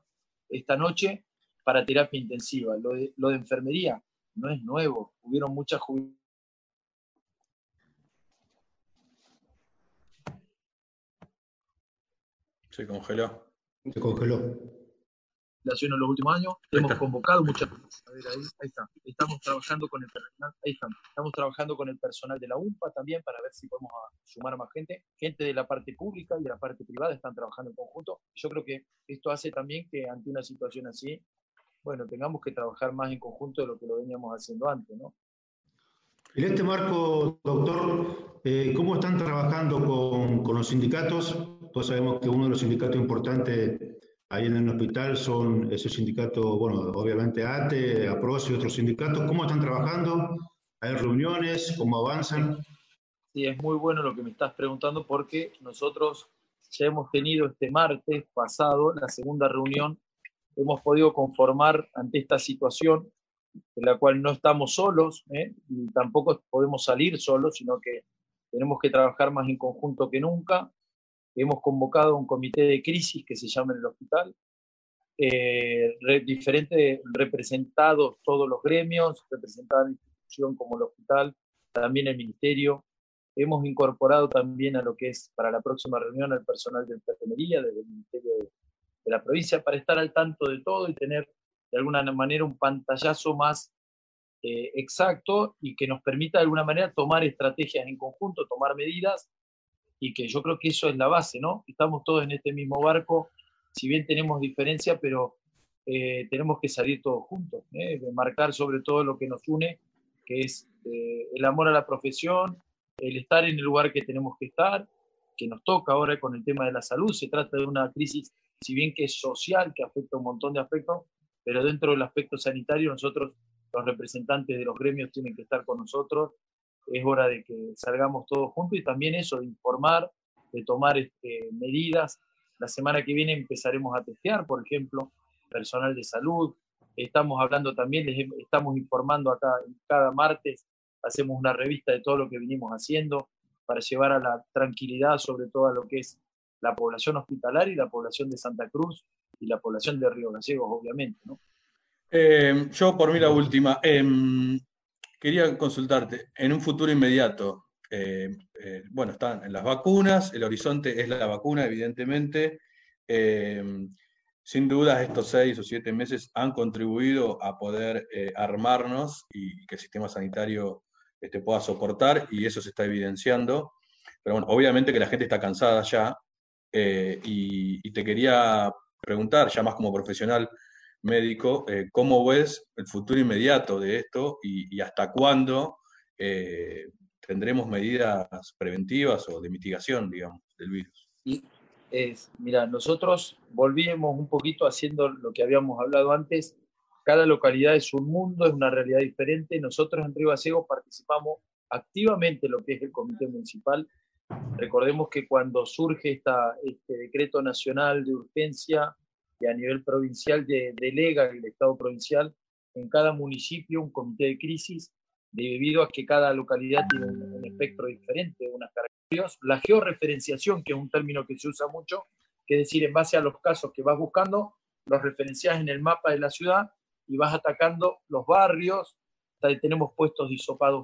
esta noche para terapia intensiva. Lo de, lo de enfermería no es nuevo, hubieron muchas jubilaciones. Se congeló. Se congeló en los últimos años. Hemos convocado muchas. A ver, ahí, está. Estamos trabajando con el personal. Ahí Estamos trabajando con el personal de la UMPA también para ver si podemos sumar más gente. Gente de la parte pública y de la parte privada están trabajando en conjunto. Yo creo que esto hace también que ante una situación así, bueno, tengamos que trabajar más en conjunto de lo que lo veníamos haciendo antes, ¿no? En este marco, doctor, eh, ¿cómo están trabajando con, con los sindicatos? Todos sabemos que uno de los sindicatos importantes Ahí en el hospital son esos sindicatos, bueno, obviamente ATE, APROS y otros sindicatos. ¿Cómo están trabajando? ¿Hay reuniones? ¿Cómo avanzan? Sí, es muy bueno lo que me estás preguntando porque nosotros ya hemos tenido este martes pasado la segunda reunión. Hemos podido conformar ante esta situación en la cual no estamos solos, ¿eh? y tampoco podemos salir solos, sino que tenemos que trabajar más en conjunto que nunca. Hemos convocado un comité de crisis que se llama en el hospital, eh, diferentes representados todos los gremios, representada la institución como el hospital, también el ministerio. Hemos incorporado también a lo que es para la próxima reunión al personal de enfermería desde el Ministerio de, la provincia para estar al tanto de todo y tener de alguna manera un pantallazo más eh, exacto y que nos permita de alguna manera tomar estrategias en conjunto, tomar medidas y que yo creo que eso es la base, ¿no? Estamos todos en este mismo barco, si bien tenemos diferencia, pero eh, tenemos que salir todos juntos, ¿eh? marcar sobre todo lo que nos une, que es eh, el amor a la profesión, el estar en el lugar que tenemos que estar, que nos toca ahora con el tema de la salud. Se trata de una crisis, si bien que es social, que afecta un montón de aspectos, pero dentro del aspecto sanitario nosotros, los representantes de los gremios, tienen que estar con nosotros es hora de que salgamos todos juntos y también eso, de informar, de tomar este, medidas. La semana que viene empezaremos a testear, por ejemplo, personal de salud. Estamos hablando también, estamos informando acá cada martes, hacemos una revista de todo lo que venimos haciendo para llevar a la tranquilidad sobre todo a lo que es la población hospitalaria y la población de Santa Cruz y la población de Río Gallegos, obviamente. Eh, yo por mí la última. Em, quería consultarte, en un futuro inmediato, eh, eh, bueno, están las vacunas, el horizonte es la vacuna, evidentemente. Eh, sin duda, estos seis o siete meses han contribuido a poder armarnos y que el sistema sanitario este, pueda soportar, y eso se está evidenciando. Pero bueno, obviamente que la gente está cansada ya, y, y te quería preguntar, ya más como profesional, médico, eh, ¿cómo ves el futuro inmediato de esto y, hasta cuándo eh, tendremos medidas preventivas o de mitigación, digamos, del virus? Y es, mira, nosotros volvíamos un poquito haciendo lo que habíamos hablado antes. Cada localidad es un mundo, es una realidad diferente. Nosotros en Río participamos activamente en lo que es el Comité Municipal. Recordemos que cuando surge esta, este decreto nacional de urgencia y a nivel provincial de, delega el Estado provincial en cada municipio un comité de crisis debido a que cada localidad tiene un, espectro diferente, unas características. La georreferenciación, que es un término que se usa mucho, que es decir, en base a los casos que vas buscando, los referencias en el mapa de la ciudad y vas atacando los barrios, tenemos puestos de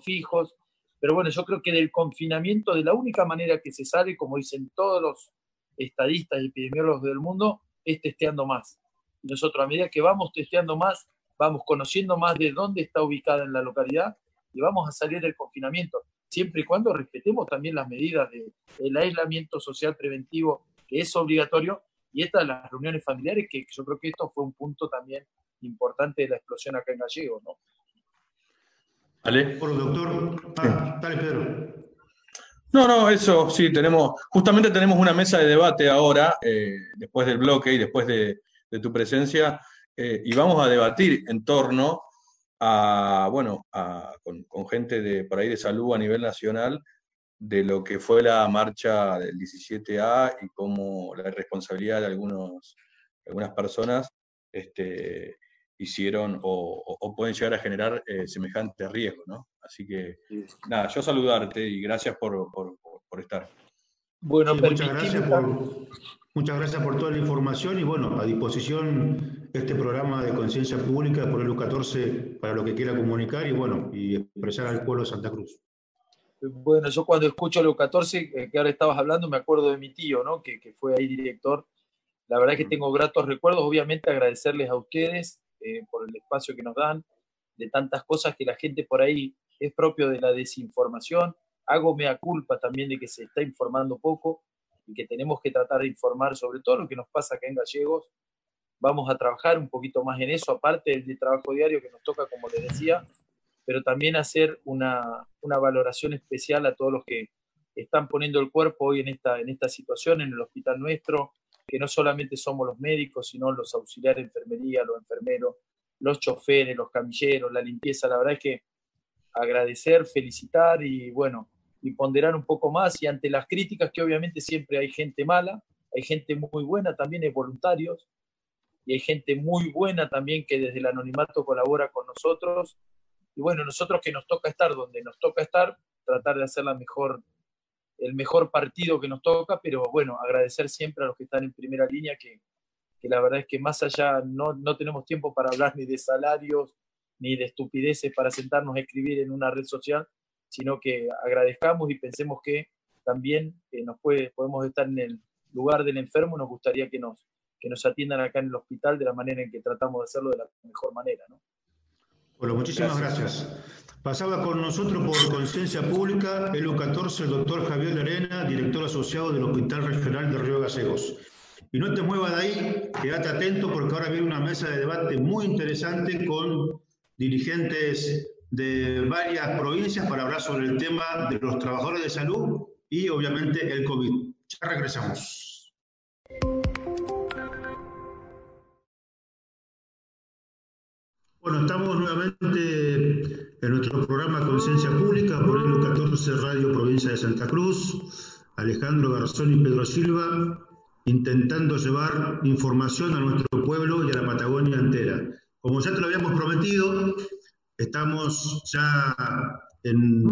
fijos, pero bueno, yo creo que del confinamiento, de la única manera que se sale, como dicen todos los estadistas y epidemiólogos del mundo, es testeando más. Y nosotros a medida que vamos testeando más, vamos conociendo más de dónde está ubicada en la localidad y vamos a salir del confinamiento, siempre y cuando respetemos también las medidas del aislamiento social preventivo, que es obligatorio, y estas las reuniones familiares, que yo creo que esto fue un punto también importante de la explosión acá en Gallego, ¿no? ¿Ale? Por doctor. Ah, dale, Pedro. No, no, eso sí, tenemos, justamente tenemos una mesa de debate ahora, eh, después del bloque y después de, tu presencia, eh, y vamos a debatir en torno a, bueno, con, con, gente de por ahí de salud a nivel nacional, de lo que fue la marcha del 17A y cómo la responsabilidad de algunos, algunas personas este, hicieron o, pueden llegar a generar eh, semejante riesgo, ¿no? Así que, nada, yo saludarte y gracias por, estar. Bueno, muchas, gracias por, muchas gracias por toda la información y bueno, a disposición este programa de conciencia pública por el U14 para lo que quiera comunicar y bueno, y expresar al pueblo de Santa Cruz. Bueno, yo cuando escucho el U14, eh, que ahora estabas hablando, me acuerdo de mi tío, ¿no? Que, que fue ahí director. La verdad es que tengo gratos recuerdos, obviamente agradecerles a ustedes eh, por el espacio que nos dan, de tantas cosas que la gente por ahí es propio de la desinformación. Hago mea culpa también de que se está informando poco y que tenemos que tratar de informar sobre todo lo que nos pasa acá en Gallegos. Vamos a trabajar un poquito más en eso, aparte del trabajo diario que nos toca, como les decía, pero también hacer una, una valoración especial a todos los que están poniendo el cuerpo hoy en esta, en esta situación, en el hospital nuestro, que no solamente somos los médicos, sino los auxiliares de enfermería, los enfermeros, los choferes, los camilleros, la limpieza. La verdad es que agradecer, felicitar y bueno, y ponderar un poco más. Y ante las críticas, que obviamente siempre hay gente mala, hay gente muy buena, también hay voluntarios, y hay gente muy buena también que desde el anonimato colabora con nosotros. Y bueno, nosotros que nos toca estar donde nos toca estar, tratar de hacer la mejor el mejor partido que nos toca, pero bueno, agradecer siempre a los que están en primera línea, que, la verdad es que más allá no, no, tenemos tiempo para hablar ni de salarios, ni de estupideces para sentarnos a escribir en una red social, sino que agradezcamos y pensemos que también eh, nos puede, podemos estar en el lugar del enfermo, nos gustaría que nos, que nos atiendan acá en el hospital de la manera en que tratamos de hacerlo de la mejor manera. ¿no? Bueno, muchísimas gracias. Pasaba con nosotros por Conciencia Pública, el U14, el doctor Javier Lerena, director asociado del Hospital Regional de Río Gallegos. Y no te muevas de ahí, quédate atento porque ahora viene una mesa de debate muy interesante con dirigentes de varias provincias para hablar sobre el tema de los trabajadores de salud y obviamente el COVID. Ya regresamos. Bueno, estamos nuevamente en nuestro programa Conciencia Pública por el 14 Radio Provincia de Santa Cruz. Alejandro Garzón y Pedro Silva intentando llevar información a nuestro pueblo y a la Patagonia entera. Como ya te lo habíamos prometido, estamos ya en,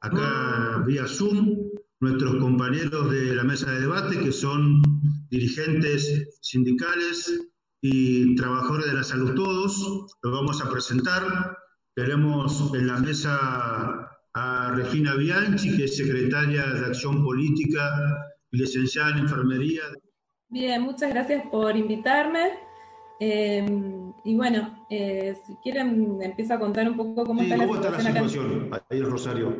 acá vía Zoom, nuestros compañeros de la mesa de debate, que son dirigentes sindicales y trabajadores de la salud todos. Lo vamos a presentar. Tenemos en la mesa a Regina Bianchi, que es secretaria de Acción Política y licenciada en Enfermería. Bien, muchas gracias por invitarme. Em, y bueno, eh, si quieren, empiezo a contar un poco cómo está, la, situación ahí en Rosario.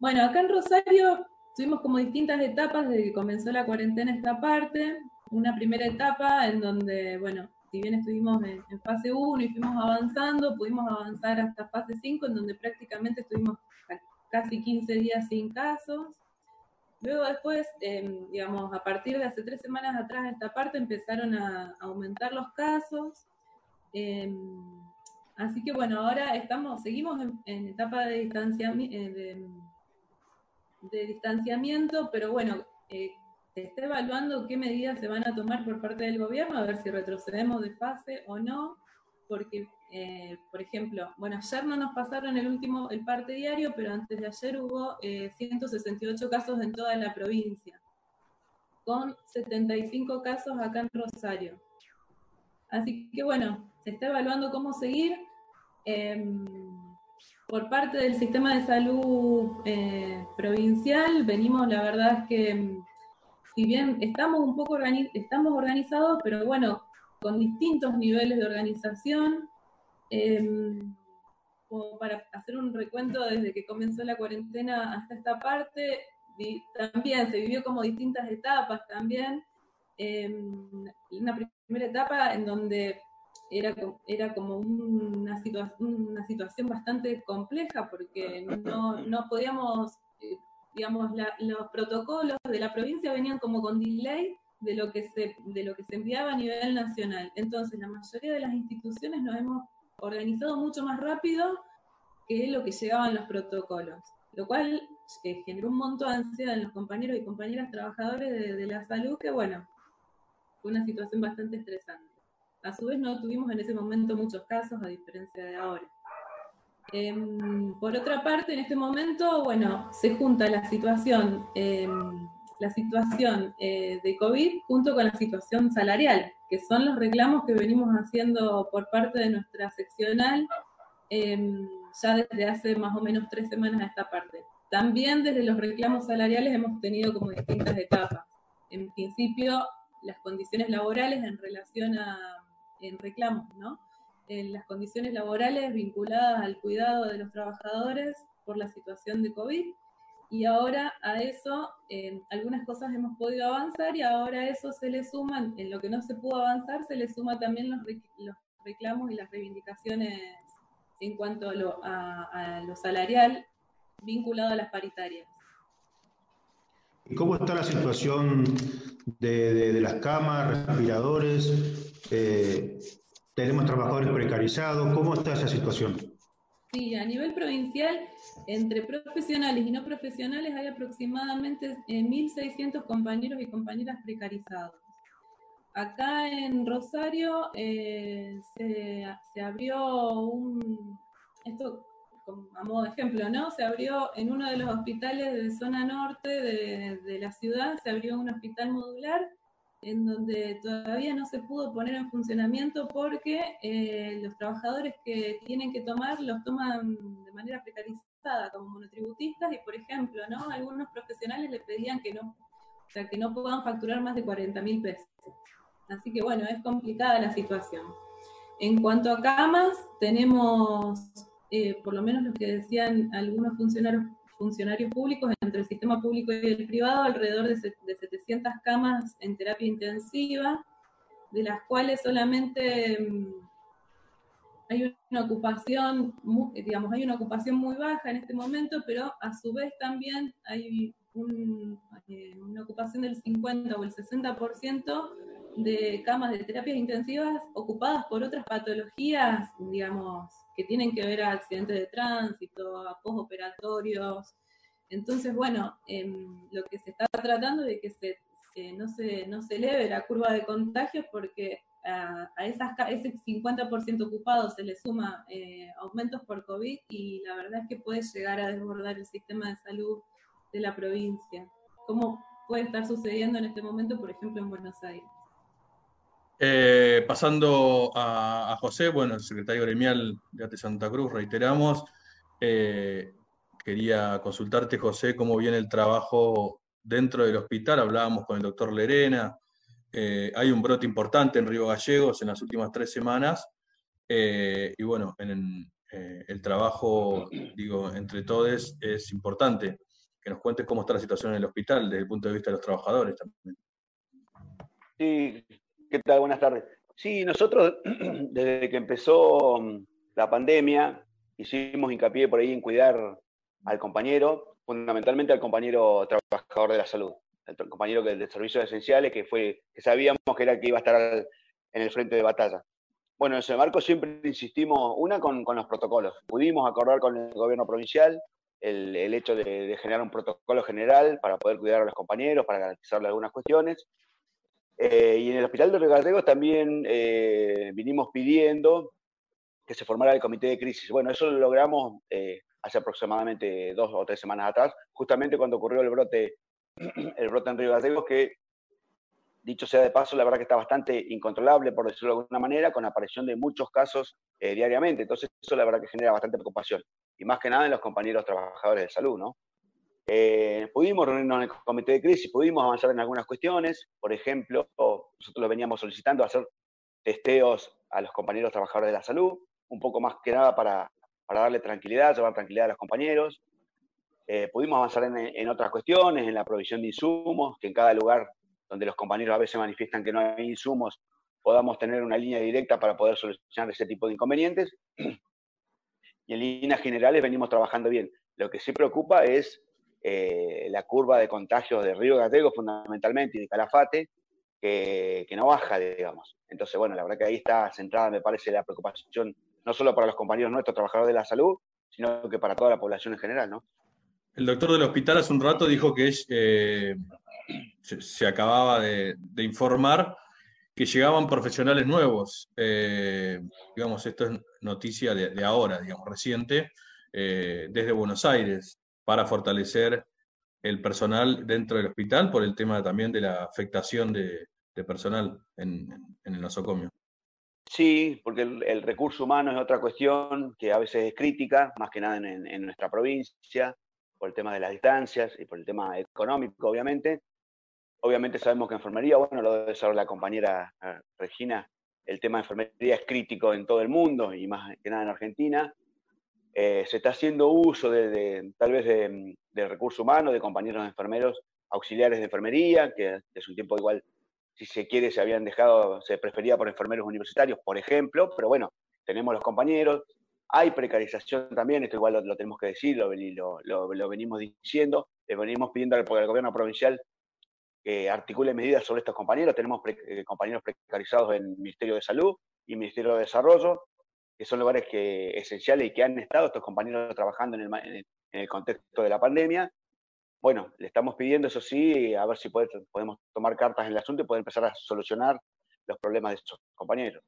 Bueno, acá en Rosario tuvimos como distintas etapas desde que comenzó la cuarentena esta parte una primera etapa en donde, bueno, si bien estuvimos en, fase 1 y fuimos avanzando, pudimos avanzar hasta fase 5, en donde prácticamente estuvimos casi 15 días sin casos. Luego después, em, digamos, a partir de hace tres semanas atrás de esta parte empezaron a, aumentar los casos. Em, así que bueno, ahora estamos, seguimos en, etapa de, eh, de, distanciamiento, pero bueno, eh, se está evaluando qué medidas se van a tomar por parte del gobierno, a ver si retrocedemos de fase o no, porque, eh, por ejemplo, bueno, ayer no nos pasaron el último, el parte diario, pero antes de ayer hubo 168 eh, casos en toda la provincia, con 75 casos acá en Rosario. Así que bueno, se está evaluando cómo seguir. Em, por parte del sistema de salud eh, provincial, venimos, la verdad es que, em, si bien estamos un poco estamos organizados, pero bueno, con distintos niveles de organización, em, como para hacer un recuento desde que comenzó la cuarentena hasta esta parte, también se vivió como distintas etapas también. una primera etapa en donde era, era como una, una situación bastante compleja porque no, no podíamos, eh, digamos, los protocolos de la provincia venían como con delay de lo, que se, de lo que se enviaba a nivel nacional. Entonces, la mayoría de las instituciones nos hemos organizado mucho más rápido que lo que llegaban los protocolos, lo cual eh, generó un montón de ansiedad en los compañeros y compañeras trabajadores de la salud, que bueno, fue una situación bastante estresante. A su vez no tuvimos en ese momento muchos casos, a diferencia de ahora. Em, por otra parte, en este momento, bueno, se junta la situación, em, la situación eh, de COVID junto con la situación salarial, que son los reclamos que venimos haciendo por parte de nuestra seccional em, ya desde hace más o menos tres semanas a esta parte. También desde los reclamos salariales hemos tenido como distintas etapas. En principio, las condiciones laborales en relación a en reclamos, ¿no? En las condiciones laborales vinculadas al cuidado de los trabajadores por la situación de COVID. Y ahora a eso, en algunas cosas hemos podido avanzar y ahora a eso se le suman, en lo que no se pudo avanzar, se le suma también los, reclamos y las reivindicaciones en cuanto a, lo salarial vinculado a las paritarias. ¿Y cómo está la situación de, las camas, respiradores? Eh, tenemos trabajadores precarizados. ¿Cómo está esa situación? Sí, a nivel provincial, entre profesionales y no profesionales hay aproximadamente 1.600 eh, compañeros y compañeras precarizados. Acá en Rosario eh, se, abrió un, esto a modo de ejemplo, ¿no? Se abrió en uno de los hospitales de zona norte de, de la ciudad, se abrió un hospital modular en donde todavía no se pudo poner en funcionamiento porque eh, los trabajadores que tienen que tomar los toman de manera precarizada como monotributistas y por ejemplo, ¿no? Algunos profesionales le pedían que no, o sea, que no puedan facturar más de 40 mil pesos. Así que bueno, es complicada la situación. En cuanto a camas, tenemos, eh, por lo menos lo que decían algunos funcionarios funcionarios públicos entre el sistema público y el privado, alrededor de, 700 camas en terapia intensiva, de las cuales solamente mm, hay una ocupación, digamos, hay una ocupación muy baja en este momento, pero a su vez también hay eh, una ocupación del 50 o el 60% de camas de terapias intensivas ocupadas por otras patologías, digamos, que tienen que ver a accidentes de tránsito, a postoperatorios. Entonces, bueno, em, lo que se está tratando de que se, no, se, no se eleve la curva de contagios porque a, esas, ese 50% ocupado se le suma eh, aumentos por COVID y la verdad es que puede llegar a desbordar el sistema de salud de la provincia. ¿Cómo puede estar sucediendo en este momento, por ejemplo, en Buenos Aires? Eh, pasando a, José, bueno, el secretario gremial de Santa Cruz, reiteramos, eh, quería consultarte, José, cómo viene el trabajo dentro del hospital. Hablábamos con el doctor Lerena. Eh, hay un brote importante en Río Gallegos en las últimas tres semanas. y bueno, en, el trabajo, digo, entre todos es importante. Que nos cuentes cómo está la situación en el hospital desde el punto de vista de los trabajadores también. Sí, ¿Qué tal? Buenas tardes. Sí, nosotros desde que empezó mm, la pandemia hicimos hincapié por ahí en cuidar al compañero, fundamentalmente al compañero trabajador de la salud, el compañero de servicios esenciales que fue que sabíamos que era el que iba a estar en el frente de batalla. Bueno, en ese marco siempre insistimos, una con, los protocolos. Pudimos acordar con el gobierno provincial el, hecho de, de, generar un protocolo general para poder cuidar a los compañeros, para garantizarle algunas cuestiones. Eh, y en el Hospital de Regallegos también eh, vinimos pidiendo que se formara el comité de crisis. Bueno, eso lo logramos eh, hace aproximadamente dos o tres semanas atrás, justamente cuando ocurrió el brote, el brote en Río Gallegos, que dicho sea de paso, la verdad que está bastante incontrolable, por decirlo de alguna manera, con la aparición de muchos casos eh, diariamente. Entonces, eso la verdad que genera bastante preocupación. Y más que nada en los compañeros trabajadores de salud, ¿no? Eh, pudimos reunirnos en el comité de crisis, pudimos avanzar en algunas cuestiones. Por ejemplo, nosotros veníamos solicitando hacer testeos a los compañeros trabajadores de la salud, un poco más que nada para, para darle tranquilidad, llevar tranquilidad a los compañeros. Eh, pudimos avanzar en, en, otras cuestiones, en la provisión de insumos, que en cada lugar donde los compañeros a veces manifiestan que no hay insumos, podamos tener una línea directa para poder solucionar ese tipo de inconvenientes. Y en líneas generales venimos trabajando bien. Lo que sí preocupa es eh, la curva de contagios de Río Gatego fundamentalmente y de Calafate, que, que, no baja, digamos. Entonces, bueno, la verdad que ahí está centrada, me parece, la preocupación, no solo para los compañeros nuestros, trabajadores de la salud, sino que para toda la población en general, ¿no? El doctor del hospital hace un rato dijo que eh, se, acababa de, informar que llegaban profesionales nuevos. Eh, digamos, esto es noticia de, de ahora, digamos, reciente, eh, desde Buenos Aires, para fortalecer el personal dentro del hospital por el tema también de la afectación de, personal en, el nosocomio. Sí, porque el, el, recurso humano es otra cuestión que a veces es crítica, más que nada en, en nuestra provincia, por el tema de las distancias y por el tema económico, obviamente. Obviamente sabemos que enfermería, bueno, lo debe saber la compañera eh, Regina, el tema de enfermería es crítico en todo el mundo y más que nada en Argentina. Eh, se está haciendo uso de, de tal vez de, de, recurso humano, de compañeros enfermeros auxiliares de enfermería, que es un tiempo igual, si se quiere, se habían dejado, se prefería por enfermeros universitarios, por ejemplo, pero bueno, tenemos los compañeros. Hay precarización también, esto igual lo, tenemos que decir, lo, lo, venimos diciendo, le venimos pidiendo al, al gobierno provincial que articule medidas sobre estos compañeros. Tenemos pre, eh, compañeros precarizados en el Ministerio de Salud y Ministerio de Desarrollo, que son lugares que, esenciales y que han estado estos compañeros trabajando en el, en el contexto de la pandemia. Bueno, le estamos pidiendo, eso sí, a ver si puede, podemos tomar cartas en el asunto y poder empezar a solucionar los problemas de estos compañeros.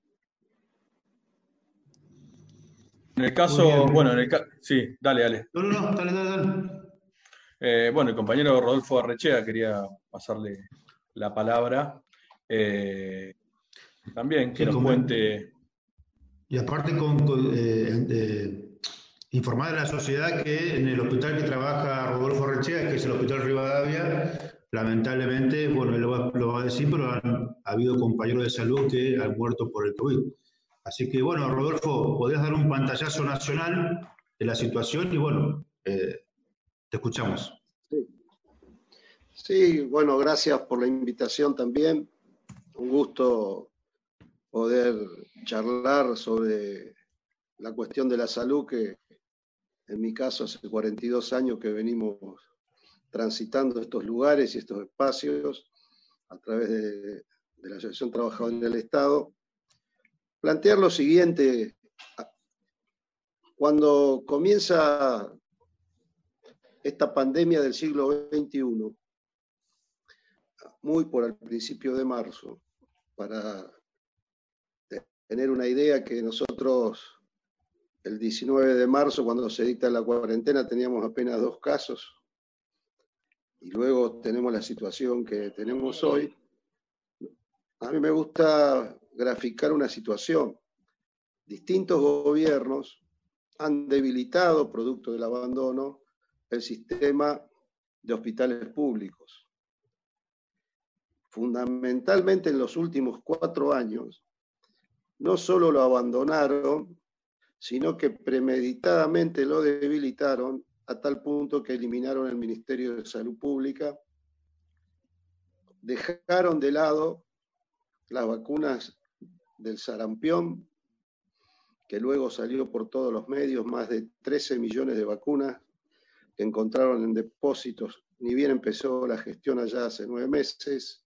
En el caso, bueno, en el ca sí, dale, dale. No, no, no, dale, dale, dale. Eh, bueno, el compañero Rodolfo Arrechea quería pasarle la palabra. Eh, también que sí, nos cuente. Y aparte, eh, eh, informar a la sociedad que en el hospital que trabaja Rodolfo Arrechea, que es el Hospital Rivadavia, lamentablemente, bueno, él lo va, a decir, pero han, ha habido compañeros de salud que han muerto por el COVID. Así que, bueno, Rodolfo, podés dar un pantallazo nacional de la situación y, bueno, eh, te escuchamos. Sí, bueno, gracias por la invitación también. Un gusto poder charlar sobre la cuestión de la salud, que en mi caso hace 42 años que venimos transitando estos lugares y estos espacios a través de, la Asociación Trabajadora del Estado plantear lo siguiente. Cuando comienza esta pandemia del siglo XXI, muy por el principio de marzo, para tener una idea que nosotros el 19 de marzo, cuando se dicta la cuarentena, teníamos apenas dos casos y luego tenemos la situación que tenemos hoy. A mí me gusta graficar una situación. Distintos gobiernos han debilitado, producto del abandono, el sistema de hospitales públicos. Fundamentalmente en los últimos cuatro años, no solo lo abandonaron, sino que premeditadamente lo debilitaron a tal punto que eliminaron el Ministerio de Salud Pública, dejaron de lado las vacunas del sarampión, que luego salió por todos los medios, más de 13 millones de vacunas que encontraron en depósitos, ni bien empezó la gestión allá hace nueve meses,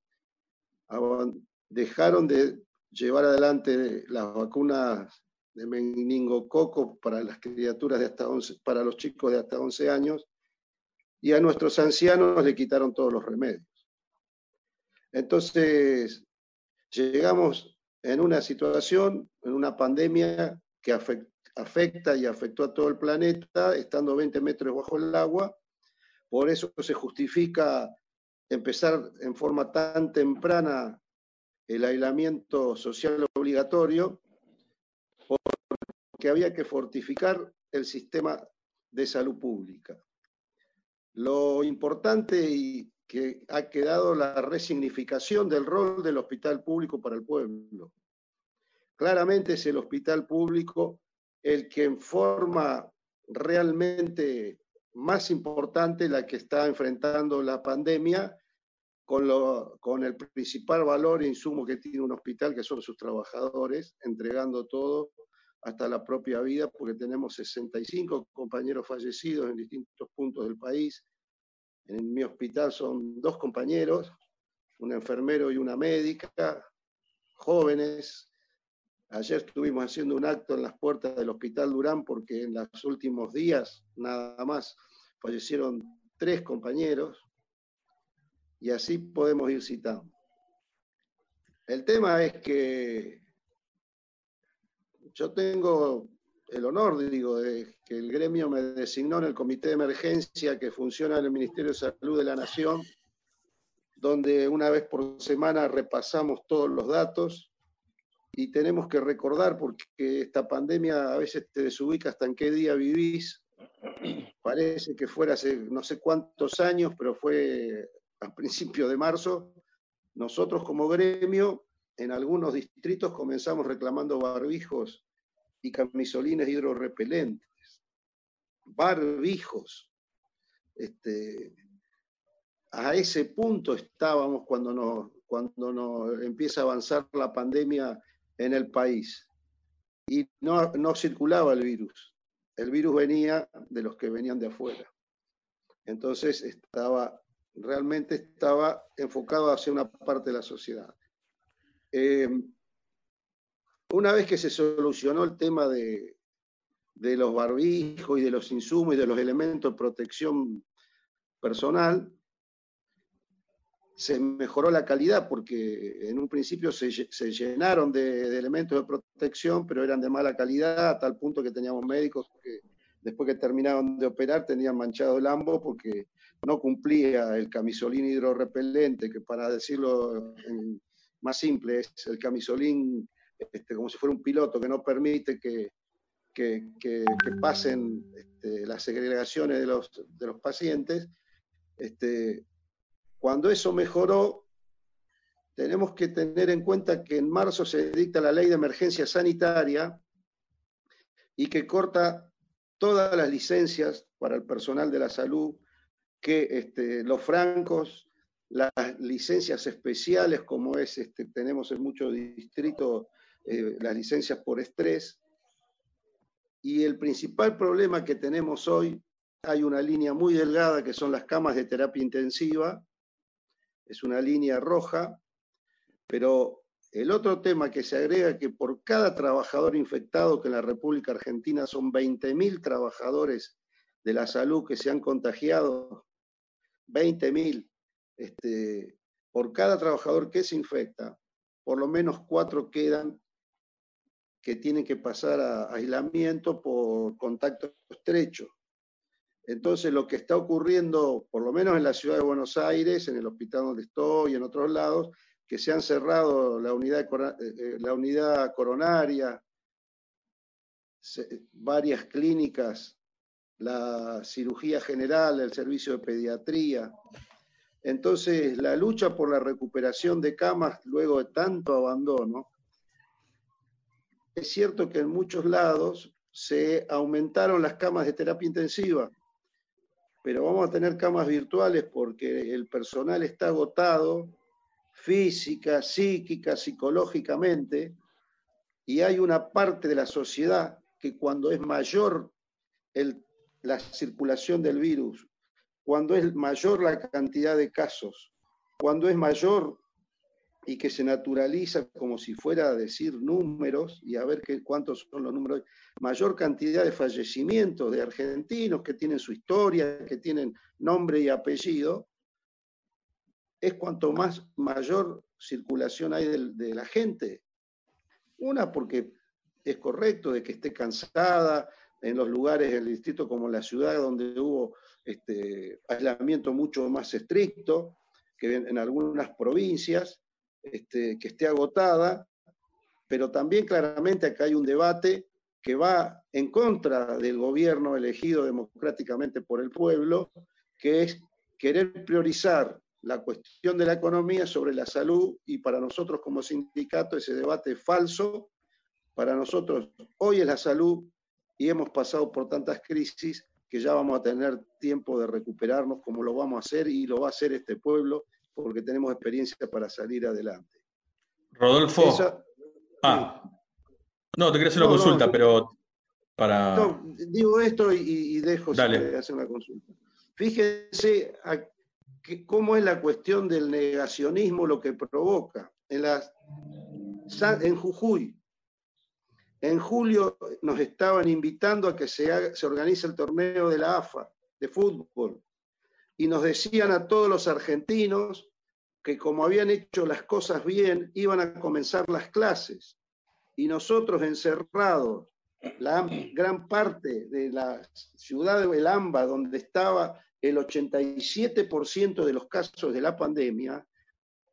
dejaron de llevar adelante las vacunas de meningococo para las criaturas de hasta 11, para los chicos de hasta 11 años, y a nuestros ancianos le quitaron todos los remedios. Entonces, llegamos en una situación, en una pandemia que afecta y afectó a todo el planeta, estando 20 metros bajo el agua. Por eso se justifica empezar en forma tan temprana el aislamiento social obligatorio, porque había que fortificar el sistema de salud pública. Lo importante y que ha quedado la resignificación del rol del hospital público para el pueblo. Claramente es el hospital público el que en forma realmente más importante la que está enfrentando la pandemia con, lo, con el principal valor e insumo que tiene un hospital, que son sus trabajadores, entregando todo hasta la propia vida, porque tenemos 65 compañeros fallecidos en distintos puntos del país. En mi hospital son dos compañeros, un enfermero y una médica, jóvenes. Ayer estuvimos haciendo un acto en las puertas del Hospital Durán porque en los últimos días, nada más, fallecieron tres compañeros y así podemos ir citando. El tema es que yo tengo el honor, digo, de que el gremio me designó en el comité de emergencia que funciona en el Ministerio de Salud de la Nación, donde una vez por semana repasamos todos los datos y tenemos que recordar, porque esta pandemia a veces te desubica hasta en qué día vivís. Parece que fuera hace no sé cuántos años, pero fue a principios de marzo, nosotros como gremio en algunos distritos comenzamos reclamando barbijos y camisolines hidrorrepelentes. Barbijos. Este, a ese punto estábamos cuando nos, cuando nos empieza a avanzar la pandemia en el país. Y no, no circulaba el virus. El virus venía de los que venían de afuera. Entonces estaba realmente estaba enfocado hacia una parte de la sociedad. Eh, una vez que se solucionó el tema de, de los barbijos y de los insumos y de los elementos de protección personal, se mejoró la calidad porque en un principio se, se llenaron de, elementos de protección, pero eran de mala calidad, a tal punto que teníamos médicos que después que terminaron de operar tenían manchado el ambo porque no cumplía el camisolín hidrorrepelente, que para decirlo más simple es el camisolín este, como si fuera un piloto que no permite que, que, que, pasen este, las segregaciones de los, de los pacientes. Este, cuando eso mejoró, tenemos que tener en cuenta que en marzo se dicta la ley de emergencia sanitaria y que corta todas las licencias para el personal de la salud que este, los francos, las licencias especiales, como es, este, tenemos en muchos distritos eh, las licencias por estrés. Y el principal problema que tenemos hoy, hay una línea muy delgada que son las camas de terapia intensiva, es una línea roja, pero el otro tema que se agrega es que por cada trabajador infectado, que en la República Argentina son 20.000 trabajadores de la salud que se han contagiado, 20.000 este, por cada trabajador que se infecta, por lo menos cuatro quedan que tienen que pasar a aislamiento por contacto estrecho. Entonces, lo que está ocurriendo, por lo menos en la ciudad de Buenos Aires, en el hospital donde estoy y en otros lados, que se han cerrado la unidad, eh, eh, la unidad coronaria, varias clínicas la cirugía general, el servicio de pediatría. Entonces, la lucha por la recuperación de camas luego de tanto abandono, es cierto que en muchos lados se aumentaron las camas de terapia intensiva, pero vamos a tener camas virtuales porque el personal está agotado física, psíquica, psicológicamente, y hay una parte de la sociedad que cuando es mayor el la circulación del virus, cuando es mayor la cantidad de casos, cuando es mayor y que se naturaliza como si fuera a decir números y a ver qué, cuántos son los números, mayor cantidad de fallecimientos de argentinos que tienen su historia, que tienen nombre y apellido, es cuanto más mayor circulación hay de, de la gente. Una porque es correcto de que esté cansada, en los lugares del distrito como la ciudad donde hubo este, aislamiento mucho más estricto, que en algunas provincias, este, que esté agotada, pero también claramente acá hay un debate que va en contra del gobierno elegido democráticamente por el pueblo, que es querer priorizar la cuestión de la economía sobre la salud y para nosotros como sindicato ese debate es falso. Para nosotros hoy es la salud y hemos pasado por tantas crisis que ya vamos a tener tiempo de recuperarnos como lo vamos a hacer y lo va a hacer este pueblo porque tenemos experiencia para salir adelante. Rodolfo. ah, no, te quería hacer una consulta, pero para... digo esto y, dejo de hacer una consulta. Fíjense cómo es la cuestión del negacionismo lo que provoca. En, en Jujuy, en julio nos estaban invitando a que se, se organice el torneo de la AFA de fútbol y nos decían a todos los argentinos que como habían hecho las cosas bien, iban a comenzar las clases. Y nosotros encerrados, la gran parte de la ciudad de Belamba, donde estaba el 87% de los casos de la pandemia,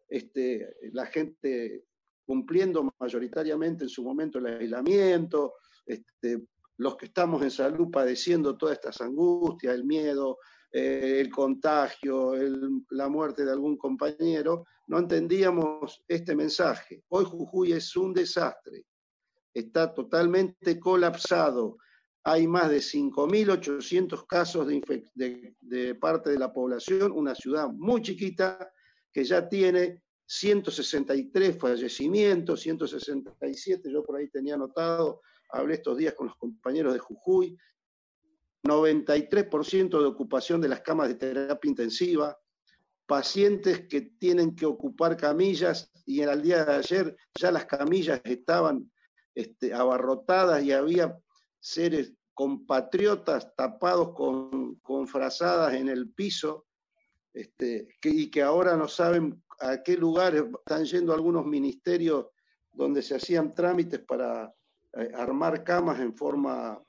este, la gente cumpliendo mayoritariamente en su momento el aislamiento, este, los que estamos en salud padeciendo todas estas angustias, el miedo, eh, el contagio, la muerte de algún compañero, no entendíamos este mensaje. Hoy Jujuy es un desastre, está totalmente colapsado. Hay más de 5.800 casos de, de parte de la población, una ciudad muy chiquita que ya tiene 163 fallecimientos, 167, yo por ahí tenía anotado, hablé estos días con los compañeros de Jujuy, 93% de ocupación de las camas de terapia intensiva, pacientes que tienen que ocupar camillas y en el día de ayer ya las camillas estaban este, abarrotadas y había seres compatriotas tapados con, con frazadas en el piso este, y que ahora no saben a qué lugares están yendo algunos ministerios donde se hacían trámites para eh, armar camas en forma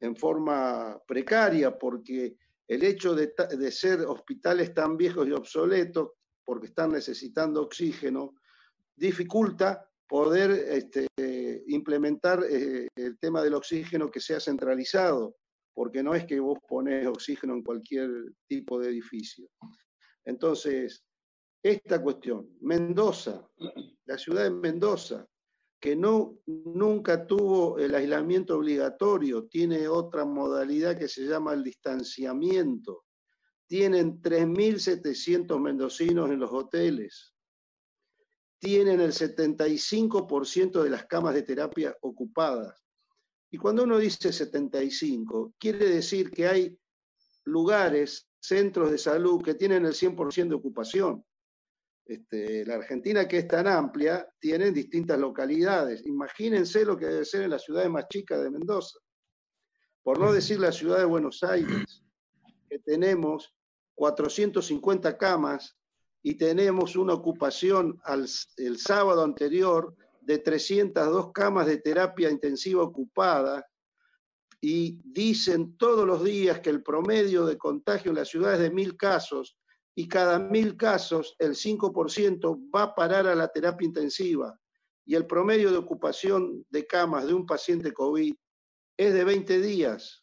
en forma precaria, porque el hecho de, ser hospitales tan viejos y obsoletos, porque están necesitando oxígeno, dificulta poder este, implementar eh, el tema del oxígeno que sea centralizado, porque no es que vos pones oxígeno en cualquier tipo de edificio. Entonces, esta cuestión, Mendoza, la ciudad de Mendoza, que no, nunca tuvo el aislamiento obligatorio, tiene otra modalidad que se llama el distanciamiento. Tienen 3.700 mendocinos en los hoteles. Tienen el 75% de las camas de terapia ocupadas. Y cuando uno dice 75, quiere decir que hay lugares, centros de salud que tienen el 100% de ocupación. Este, la Argentina, que es tan amplia, tiene distintas localidades. Imagínense lo que debe ser en las ciudades más chicas de Mendoza. Por no decir la ciudad de Buenos Aires, que tenemos 450 camas y tenemos una ocupación el sábado anterior de 302 camas de terapia intensiva ocupada y dicen todos los días que el promedio de contagio en la ciudad es de mil casos y cada mil casos el 5% va a parar a la terapia intensiva y el promedio de ocupación de camas de un paciente COVID es de 20 días.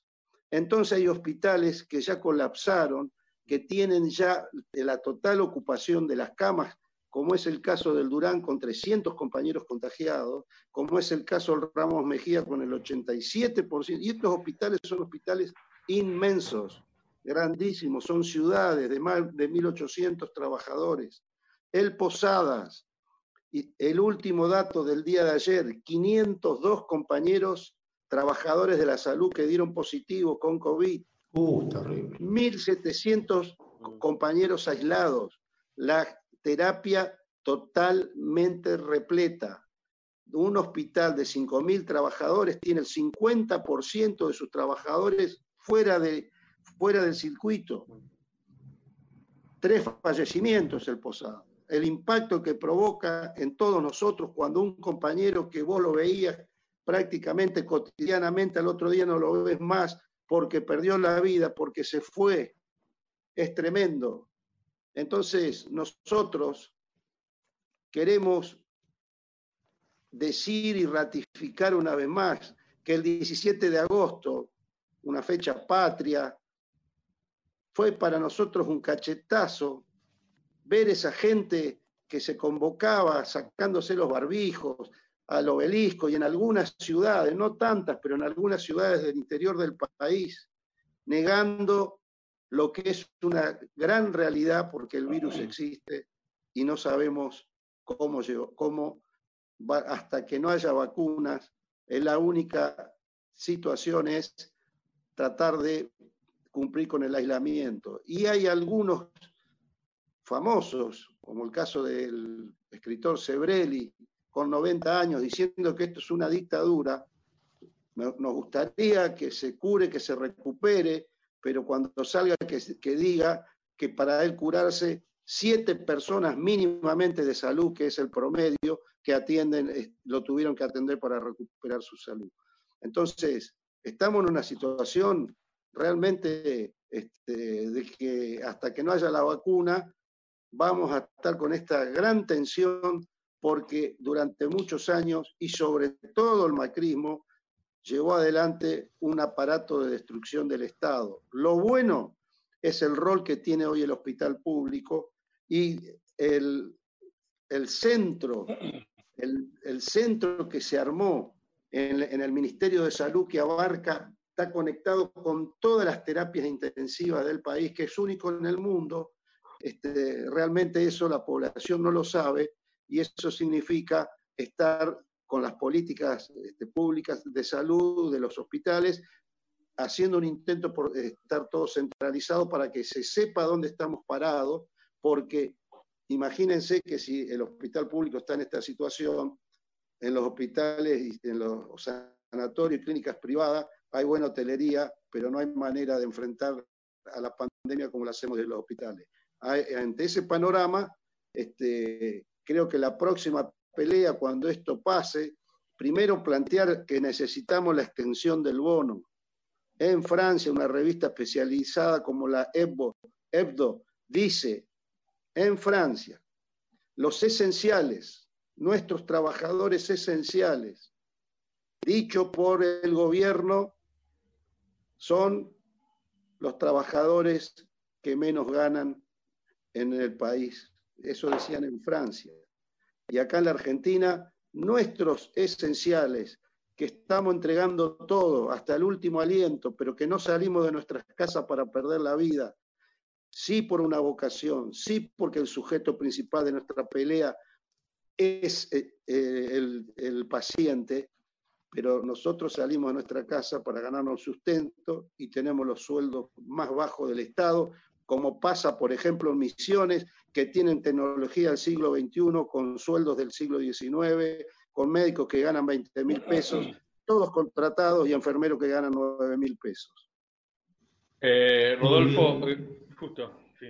Entonces hay hospitales que ya colapsaron, que tienen ya la total ocupación de las camas, como es el caso del Durán con 300 compañeros contagiados, como es el caso del Ramos Mejía con el 87%. Y estos hospitales son hospitales inmensos grandísimos, son ciudades de más de 1.800 trabajadores. El Posadas, y el último dato del día de ayer, 502 compañeros trabajadores de la salud que dieron positivo con COVID. Uh, terrible. 1.700 compañeros aislados. La terapia totalmente repleta. Un hospital de 5.000 trabajadores tiene el 50% de sus trabajadores fuera de fuera del circuito. Tres fallecimientos el Posado. El impacto que provoca en todos nosotros cuando un compañero que vos lo veías prácticamente cotidianamente al otro día no lo ves más porque perdió la vida, porque se fue, es tremendo. Entonces, nosotros queremos decir y ratificar una vez más que el 17 de agosto, una fecha patria, fue para nosotros un cachetazo ver esa gente que se convocaba sacándose los barbijos al obelisco y en algunas ciudades, no tantas, pero en algunas ciudades del interior del país, negando lo que es una gran realidad porque el virus existe y no sabemos cómo, cómo va, hasta que no haya vacunas, es la única situación es tratar de cumplir con el aislamiento. Y hay algunos famosos, como el caso del escritor Sebrelli, con 90 años, diciendo que esto es una dictadura. Nos gustaría que se cure, que se recupere, pero cuando salga que, que diga que para él curarse, siete personas mínimamente de salud, que es el promedio, que atienden, lo tuvieron que atender para recuperar su salud. Entonces, estamos en una situación realmente este, de que hasta que no haya la vacuna, vamos a estar con esta gran tensión porque durante muchos años y sobre todo el macrismo llevó adelante un aparato de destrucción del Estado. Lo bueno es el rol que tiene hoy el hospital público y el, el centro, el, el, centro que se armó en, en el Ministerio de Salud que abarca está conectado con todas las terapias intensivas del país, que es único en el mundo. Este, realmente eso la población no lo sabe y eso significa estar con las políticas este, públicas de salud de los hospitales, haciendo un intento por estar todo centralizado para que se sepa dónde estamos parados, porque imagínense que si el hospital público está en esta situación, en los hospitales y en los sanatorios y clínicas privadas hay buena hotelería, pero no hay manera de enfrentar a la pandemia como la hacemos en los hospitales. Ante ese panorama, este, creo que la próxima pelea, cuando esto pase, primero plantear que necesitamos la extensión del bono. En Francia, una revista especializada como la EBO, EBDO dice, en Francia, los esenciales, nuestros trabajadores esenciales, dicho por el gobierno, son los trabajadores que menos ganan en el país. Eso decían en Francia. Y acá en la Argentina, nuestros esenciales, que estamos entregando todo, hasta el último aliento, pero que no salimos de nuestras casas para perder la vida, sí por una vocación, sí porque el sujeto principal de nuestra pelea es eh, eh, el, el paciente, pero nosotros salimos de nuestra casa para ganarnos sustento y tenemos los sueldos más bajos del Estado, como pasa, por ejemplo, en misiones que tienen tecnología del siglo XXI con sueldos del siglo XIX, con médicos que ganan 20 mil pesos, todos contratados y enfermeros que ganan 9 mil pesos. Eh, Rodolfo, eh, justo, sí.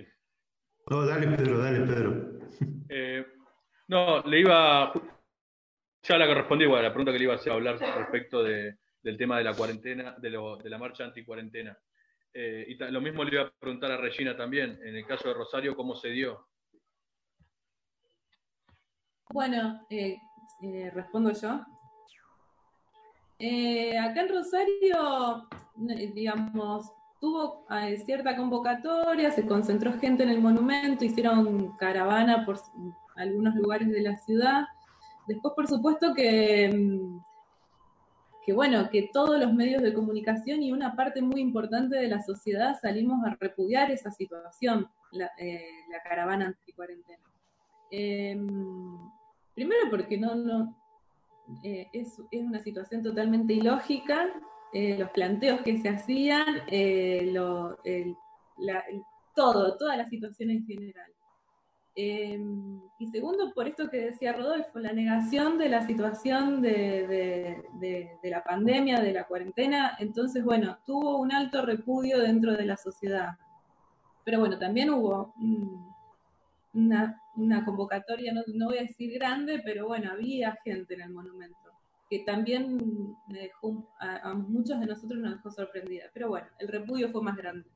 No, dale Pedro, dale Pedro. Eh, no, le iba, ya la respondí, bueno, la pregunta que le iba a hacer hablar respecto de, del tema de la cuarentena, de, lo, de la marcha anticuarentena. Eh, y lo mismo le iba a preguntar a Regina también, en el caso de Rosario, ¿cómo se dio? Bueno, eh, eh, respondo yo. Eh, acá en Rosario, digamos, tuvo cierta convocatoria, se concentró gente en el monumento, hicieron caravana por algunos lugares de la ciudad Después, por supuesto, que, mm, que, bueno, que todos los medios de comunicación y una parte muy importante de la sociedad salimos a repudiar esa situación, la, eh, caravana anticuarentena. Eh, primero porque no, no eh, es, es, una situación totalmente ilógica, eh, los planteos que se hacían, todo, toda la situación en general. Eh, y segundo, por esto que decía Rodolfo, la negación de la situación de, la pandemia, de la cuarentena, entonces, bueno, tuvo un alto repudio dentro de la sociedad. Pero bueno, también hubo una, convocatoria, no, voy a decir grande, pero bueno, había gente en el monumento, que también me dejó, a muchos de nosotros nos dejó sorprendida. Pero bueno, el repudio fue más grande.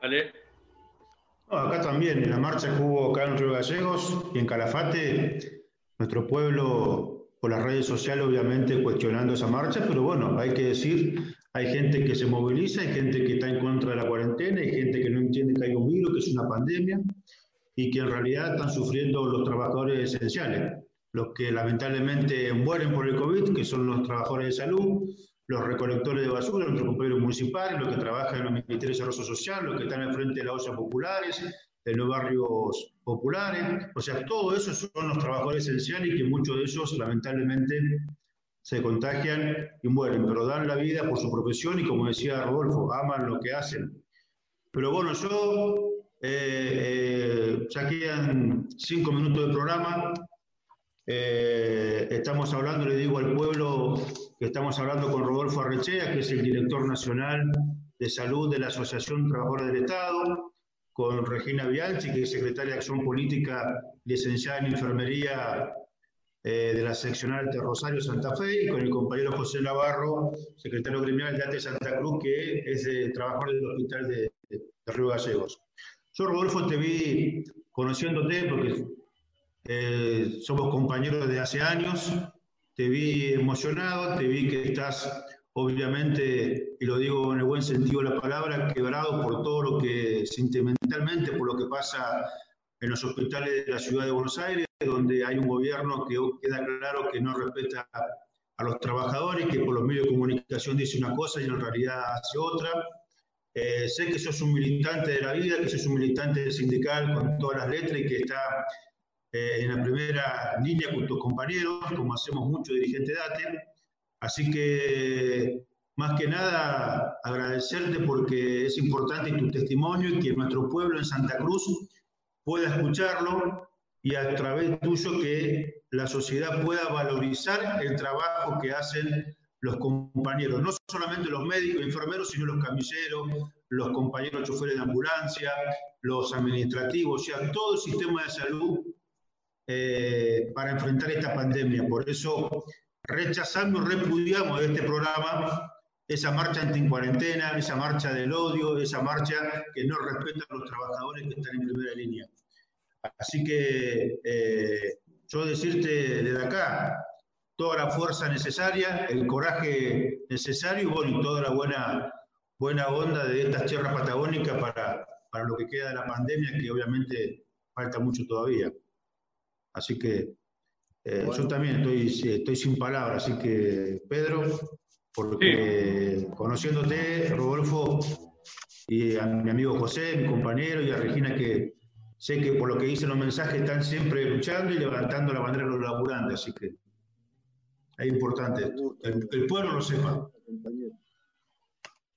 Vale. Acá también, en la marcha que hubo acá en Río Gallegos y en Calafate, nuestro pueblo por las redes sociales obviamente cuestionando esa marcha, pero bueno, hay que decir, hay gente que se moviliza, hay gente que está en contra de la cuarentena, hay gente que no entiende que hay un virus, que es una pandemia, y que en realidad están sufriendo los trabajadores esenciales, los que lamentablemente mueren por el COVID, que son los trabajadores de salud, los recolectores de basura, nuestros compañeros municipales, los que trabajan en los ministerios de desarrollo social, los que están al frente de las ollas populares, de los barrios populares. O sea, todo eso son los trabajadores esenciales y que muchos de ellos lamentablemente se contagian y mueren, pero dan la vida por su profesión y como decía Rodolfo, aman lo que hacen. Pero bueno, yo eh, eh, ya quedan cinco minutos de programa. Eh, estamos hablando, le digo al pueblo que estamos hablando con Rodolfo Arrechea, que es el director nacional de salud de la Asociación Trabajadora del Estado, con Regina Bianchi, que es secretaria de Acción Política, licenciada en Enfermería eh, de la seccional de Rosario Santa Fe, y con el compañero José Navarro, secretario criminal de Arte Santa Cruz, que es de, trabajador del Hospital de, de Río Gallegos. Yo, Rodolfo, te vi conociéndote porque eh, somos compañeros de hace años, te vi emocionado, te vi que estás, obviamente, y lo digo en el buen sentido de la palabra, quebrado por todo lo que sentimentalmente, por lo que pasa en los hospitales de la ciudad de Buenos Aires, donde hay un gobierno que queda claro que no respeta a los trabajadores, que por los medios de comunicación dice una cosa y en realidad hace otra. Eh, sé que sos un militante de la vida, que sos un militante sindical con todas las letras y que está eh, en la primera línea con tus compañeros, como hacemos muchos dirigentes de ATE. Así que, más que nada, agradecerte porque es importante tu testimonio y que nuestro pueblo en Santa Cruz pueda escucharlo y a través tuyo que la sociedad pueda valorizar el trabajo que hacen los compañeros, no solamente los médicos y enfermeros, sino los camilleros, los compañeros choferes de ambulancia, los administrativos, o sea, todo el sistema de salud eh, para enfrentar esta pandemia. Por eso rechazamos, repudiamos de este programa esa marcha anti-cuarentena, esa marcha del odio, esa marcha que no respeta a los trabajadores que están en primera línea. Así que eh, yo decirte desde acá, toda la fuerza necesaria, el coraje necesario y, bueno, y toda la buena, buena onda de estas tierras patagónicas para, para lo que queda de la pandemia, que obviamente falta mucho todavía. Así que eh, yo también estoy, estoy sin palabras, así que Pedro, porque conociéndote, Rodolfo, y a mi amigo José, mi compañero, y a Regina, que sé que por lo que dicen los mensajes están siempre luchando y levantando la bandera de los laburantes, así que es importante, el, el pueblo lo sepa.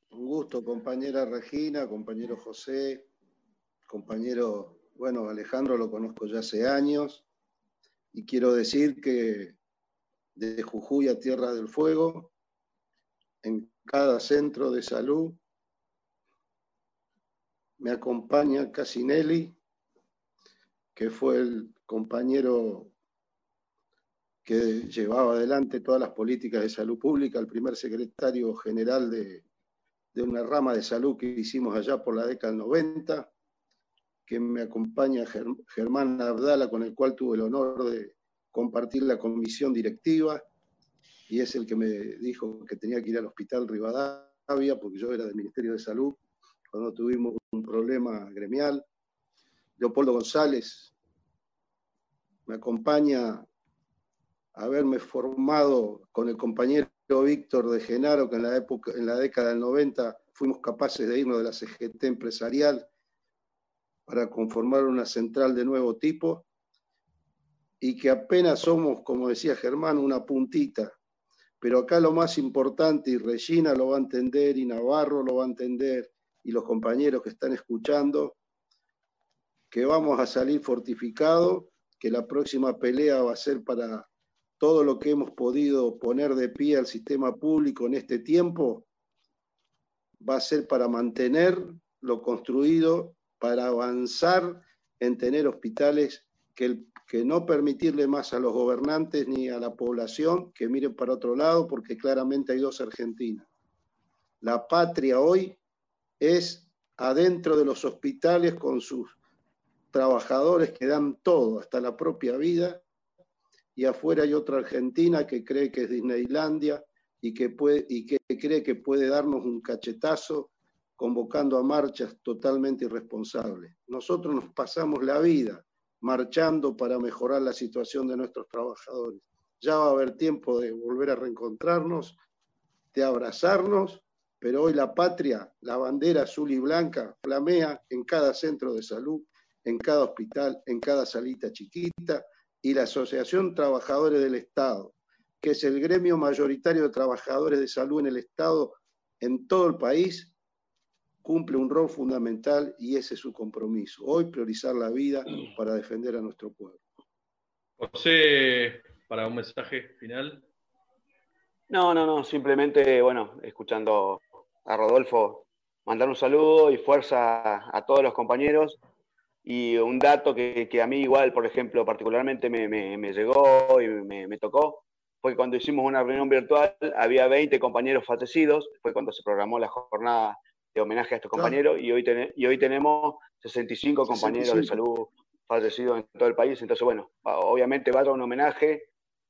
Un gusto, compañera Regina, compañero José, compañero, bueno, Alejandro lo conozco ya hace años, y quiero decir que de Jujuy a Tierra del Fuego, en cada centro de salud, me acompaña Casinelli, que fue el compañero que llevaba adelante todas las políticas de salud pública, el primer secretario general de, de una rama de salud que hicimos allá por la década del 90, que me acompaña Germán Abdala, con el cual tuve el honor de compartir la comisión directiva, y es el que me dijo que tenía que ir al hospital Rivadavia, porque yo era del Ministerio de Salud, cuando tuvimos un problema gremial. Leopoldo González me acompaña haberme formado con el compañero Víctor de Genaro, que en la, época, en la década del 90 fuimos capaces de irnos de la CGT empresarial para conformar una central de nuevo tipo y que apenas somos, como decía Germán, una puntita. Pero acá lo más importante, y Regina lo va a entender, y Navarro lo va a entender, y los compañeros que están escuchando, que vamos a salir fortificados, que la próxima pelea va a ser para todo lo que hemos podido poner de pie al sistema público en este tiempo, va a ser para mantener lo construido para avanzar en tener hospitales que, no permitirle más a los gobernantes ni a la población que miren para otro lado, porque claramente hay dos Argentinas. La patria hoy es adentro de los hospitales con sus trabajadores que dan todo, hasta la propia vida, y afuera hay otra Argentina que cree que es Disneylandia y que, puede, y que cree que puede darnos un cachetazo convocando a marchas totalmente irresponsables. Nosotros nos pasamos la vida marchando para mejorar la situación de nuestros trabajadores. Ya va a haber tiempo de volver a reencontrarnos, de abrazarnos, pero hoy la patria, la bandera azul y blanca, flamea en cada centro de salud, en cada hospital, en cada salita chiquita, y la Asociación Trabajadores del Estado, que es el gremio mayoritario de trabajadores de salud en el Estado en todo el país, cumple un rol fundamental y ese es su compromiso. Hoy priorizar la vida para defender a nuestro pueblo. José, para un mensaje final. No, no, no, simplemente, bueno, escuchando a Rodolfo, mandar un saludo y fuerza a todos los compañeros y un dato que, a mí igual, por ejemplo, particularmente me, llegó y me, tocó, fue que cuando hicimos una reunión virtual había 20 compañeros fallecidos, fue cuando se programó la jornada de homenaje a estos compañeros, y, hoy y hoy tenemos 65 compañeros de salud fallecidos en todo el país, entonces bueno, obviamente va a dar un homenaje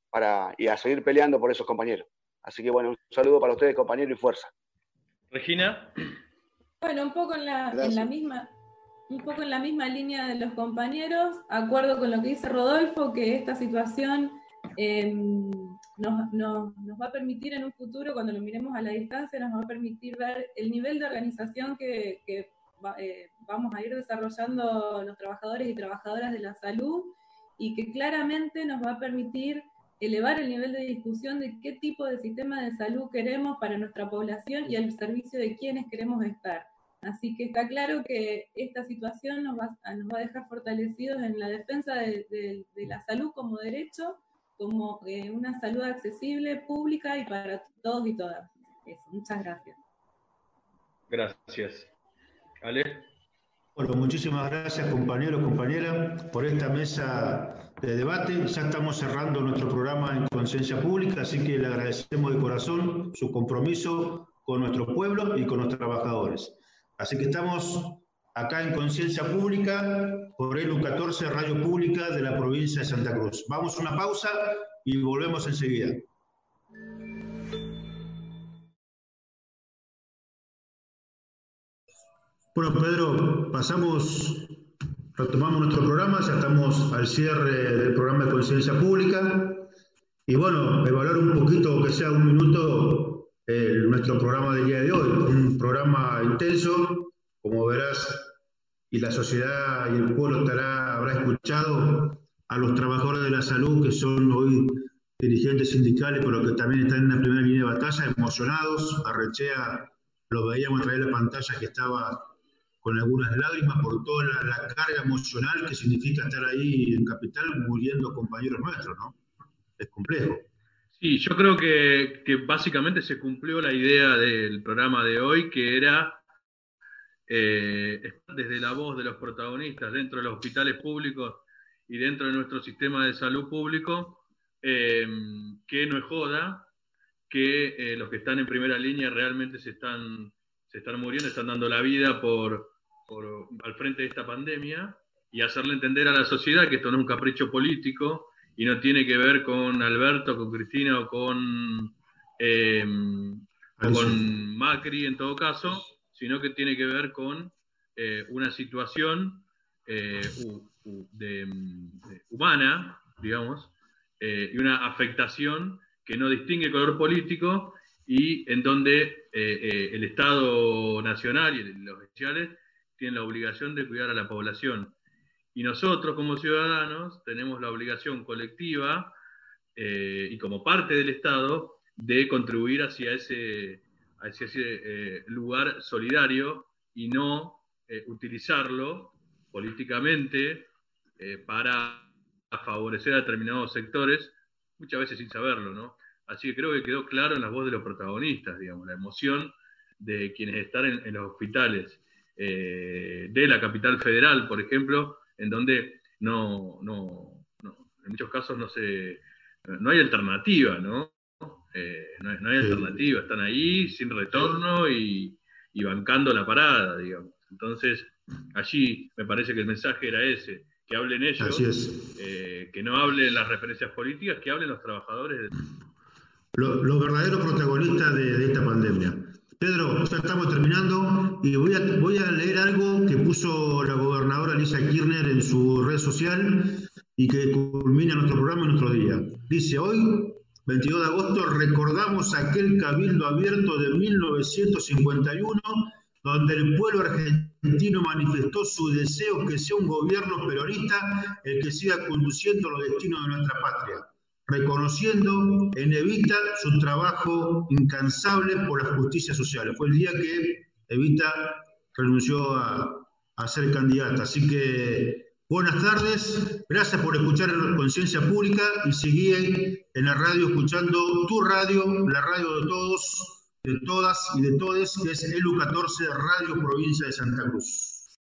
para, y a seguir peleando por esos compañeros. Así que bueno, un saludo para ustedes compañeros y fuerza. Regina. Bueno, un poco en la, en la misma, un poco en la misma línea de los compañeros, acuerdo con lo que dice Rodolfo, que esta situación em, nos, va a permitir en un futuro, cuando lo miremos a la distancia, nos va a permitir ver el nivel de organización que, eh, vamos a ir desarrollando los trabajadores y trabajadoras de la salud y que claramente nos va a permitir elevar el nivel de discusión de qué tipo de sistema de salud queremos para nuestra población y al servicio de quienes queremos estar. Así que está claro que esta situación nos va, nos va a dejar fortalecidos en la defensa de, la salud como derecho, como eh, una salud accesible, pública y para todos y todas. Muchas gracias. Gracias. Ale. Bueno, muchísimas gracias compañeros, compañeras, por esta mesa de debate. Ya estamos cerrando nuestro programa en Conciencia Pública, así que le agradecemos de corazón su compromiso con nuestro pueblo y con los trabajadores. Así que estamos acá en Conciencia Pública por el 14 Radio Pública de la provincia de Santa Cruz. Vamos a una pausa y volvemos enseguida. Bueno, Pedro, pasamos, retomamos nuestro programa, ya estamos al cierre del programa de Conciencia Pública. Y bueno, evaluar un poquito, que sea un minuto, nuestro programa del día de hoy. Un programa intenso, como verás, y la sociedad y el pueblo estará, habrá escuchado a los trabajadores de la salud que son hoy dirigentes sindicales, pero que también están en la primera línea de batalla, emocionados. A Rechea lo veíamos a través de la pantalla que estaba con algunas lágrimas por toda la, la, carga emocional que significa estar ahí en Capital muriendo compañeros nuestros, ¿no? Es complejo. Sí, yo creo que, básicamente se cumplió la idea del programa de hoy, que era eh, desde la voz de los protagonistas dentro de los hospitales públicos y dentro de nuestro sistema de salud público, eh, que no es joda, que eh, los que están en primera línea realmente se están, se están muriendo, están dando la vida por, por, al frente de esta pandemia y hacerle entender a la sociedad que esto no es un capricho político, y no tiene que ver con Alberto, con Cristina o con, eh, con Macri en todo caso, sino que tiene que ver con eh, una situación eh, humana, digamos, y una afectación que no distingue color político y en donde el Estado Nacional y los oficiales tienen la obligación de cuidar a la población. Y nosotros como ciudadanos tenemos la obligación colectiva eh, y como parte del Estado de contribuir hacia ese, hacia ese eh, lugar solidario y no eh, utilizarlo políticamente para favorecer a determinados sectores, muchas veces sin saberlo, ¿no? Así que creo que quedó claro en la voz de los protagonistas, digamos, la emoción de quienes están en, en los hospitales de la capital federal, por ejemplo, en donde no, no, en muchos casos no se, no hay alternativa, ¿no? Eh, no, hay alternativa, están ahí sin retorno y, bancando la parada, digamos. Entonces, allí me parece que el mensaje era ese, que hablen ellos, eh, que no hablen las referencias políticas, que hablen los trabajadores. Los, verdaderos protagonistas de, esta pandemia. Pedro, ya estamos terminando y voy a, voy a leer algo que puso la gobernadora Lisa Kirchner en su red social y que culmina nuestro programa en nuestro día. Dice, hoy 22 de agosto recordamos aquel cabildo abierto de 1951 donde el pueblo argentino manifestó su deseo que sea un gobierno peronista el que siga conduciendo los destinos de nuestra patria, reconociendo en Evita su trabajo incansable por la justicia social. Fue el día que Evita renunció a, a ser candidata. Así que Buenas tardes, gracias por escuchar Conciencia Pública y seguir en la radio escuchando tu radio, la radio de todos, de todas y de todes, que es ELU 14 Radio Provincia de Santa Cruz.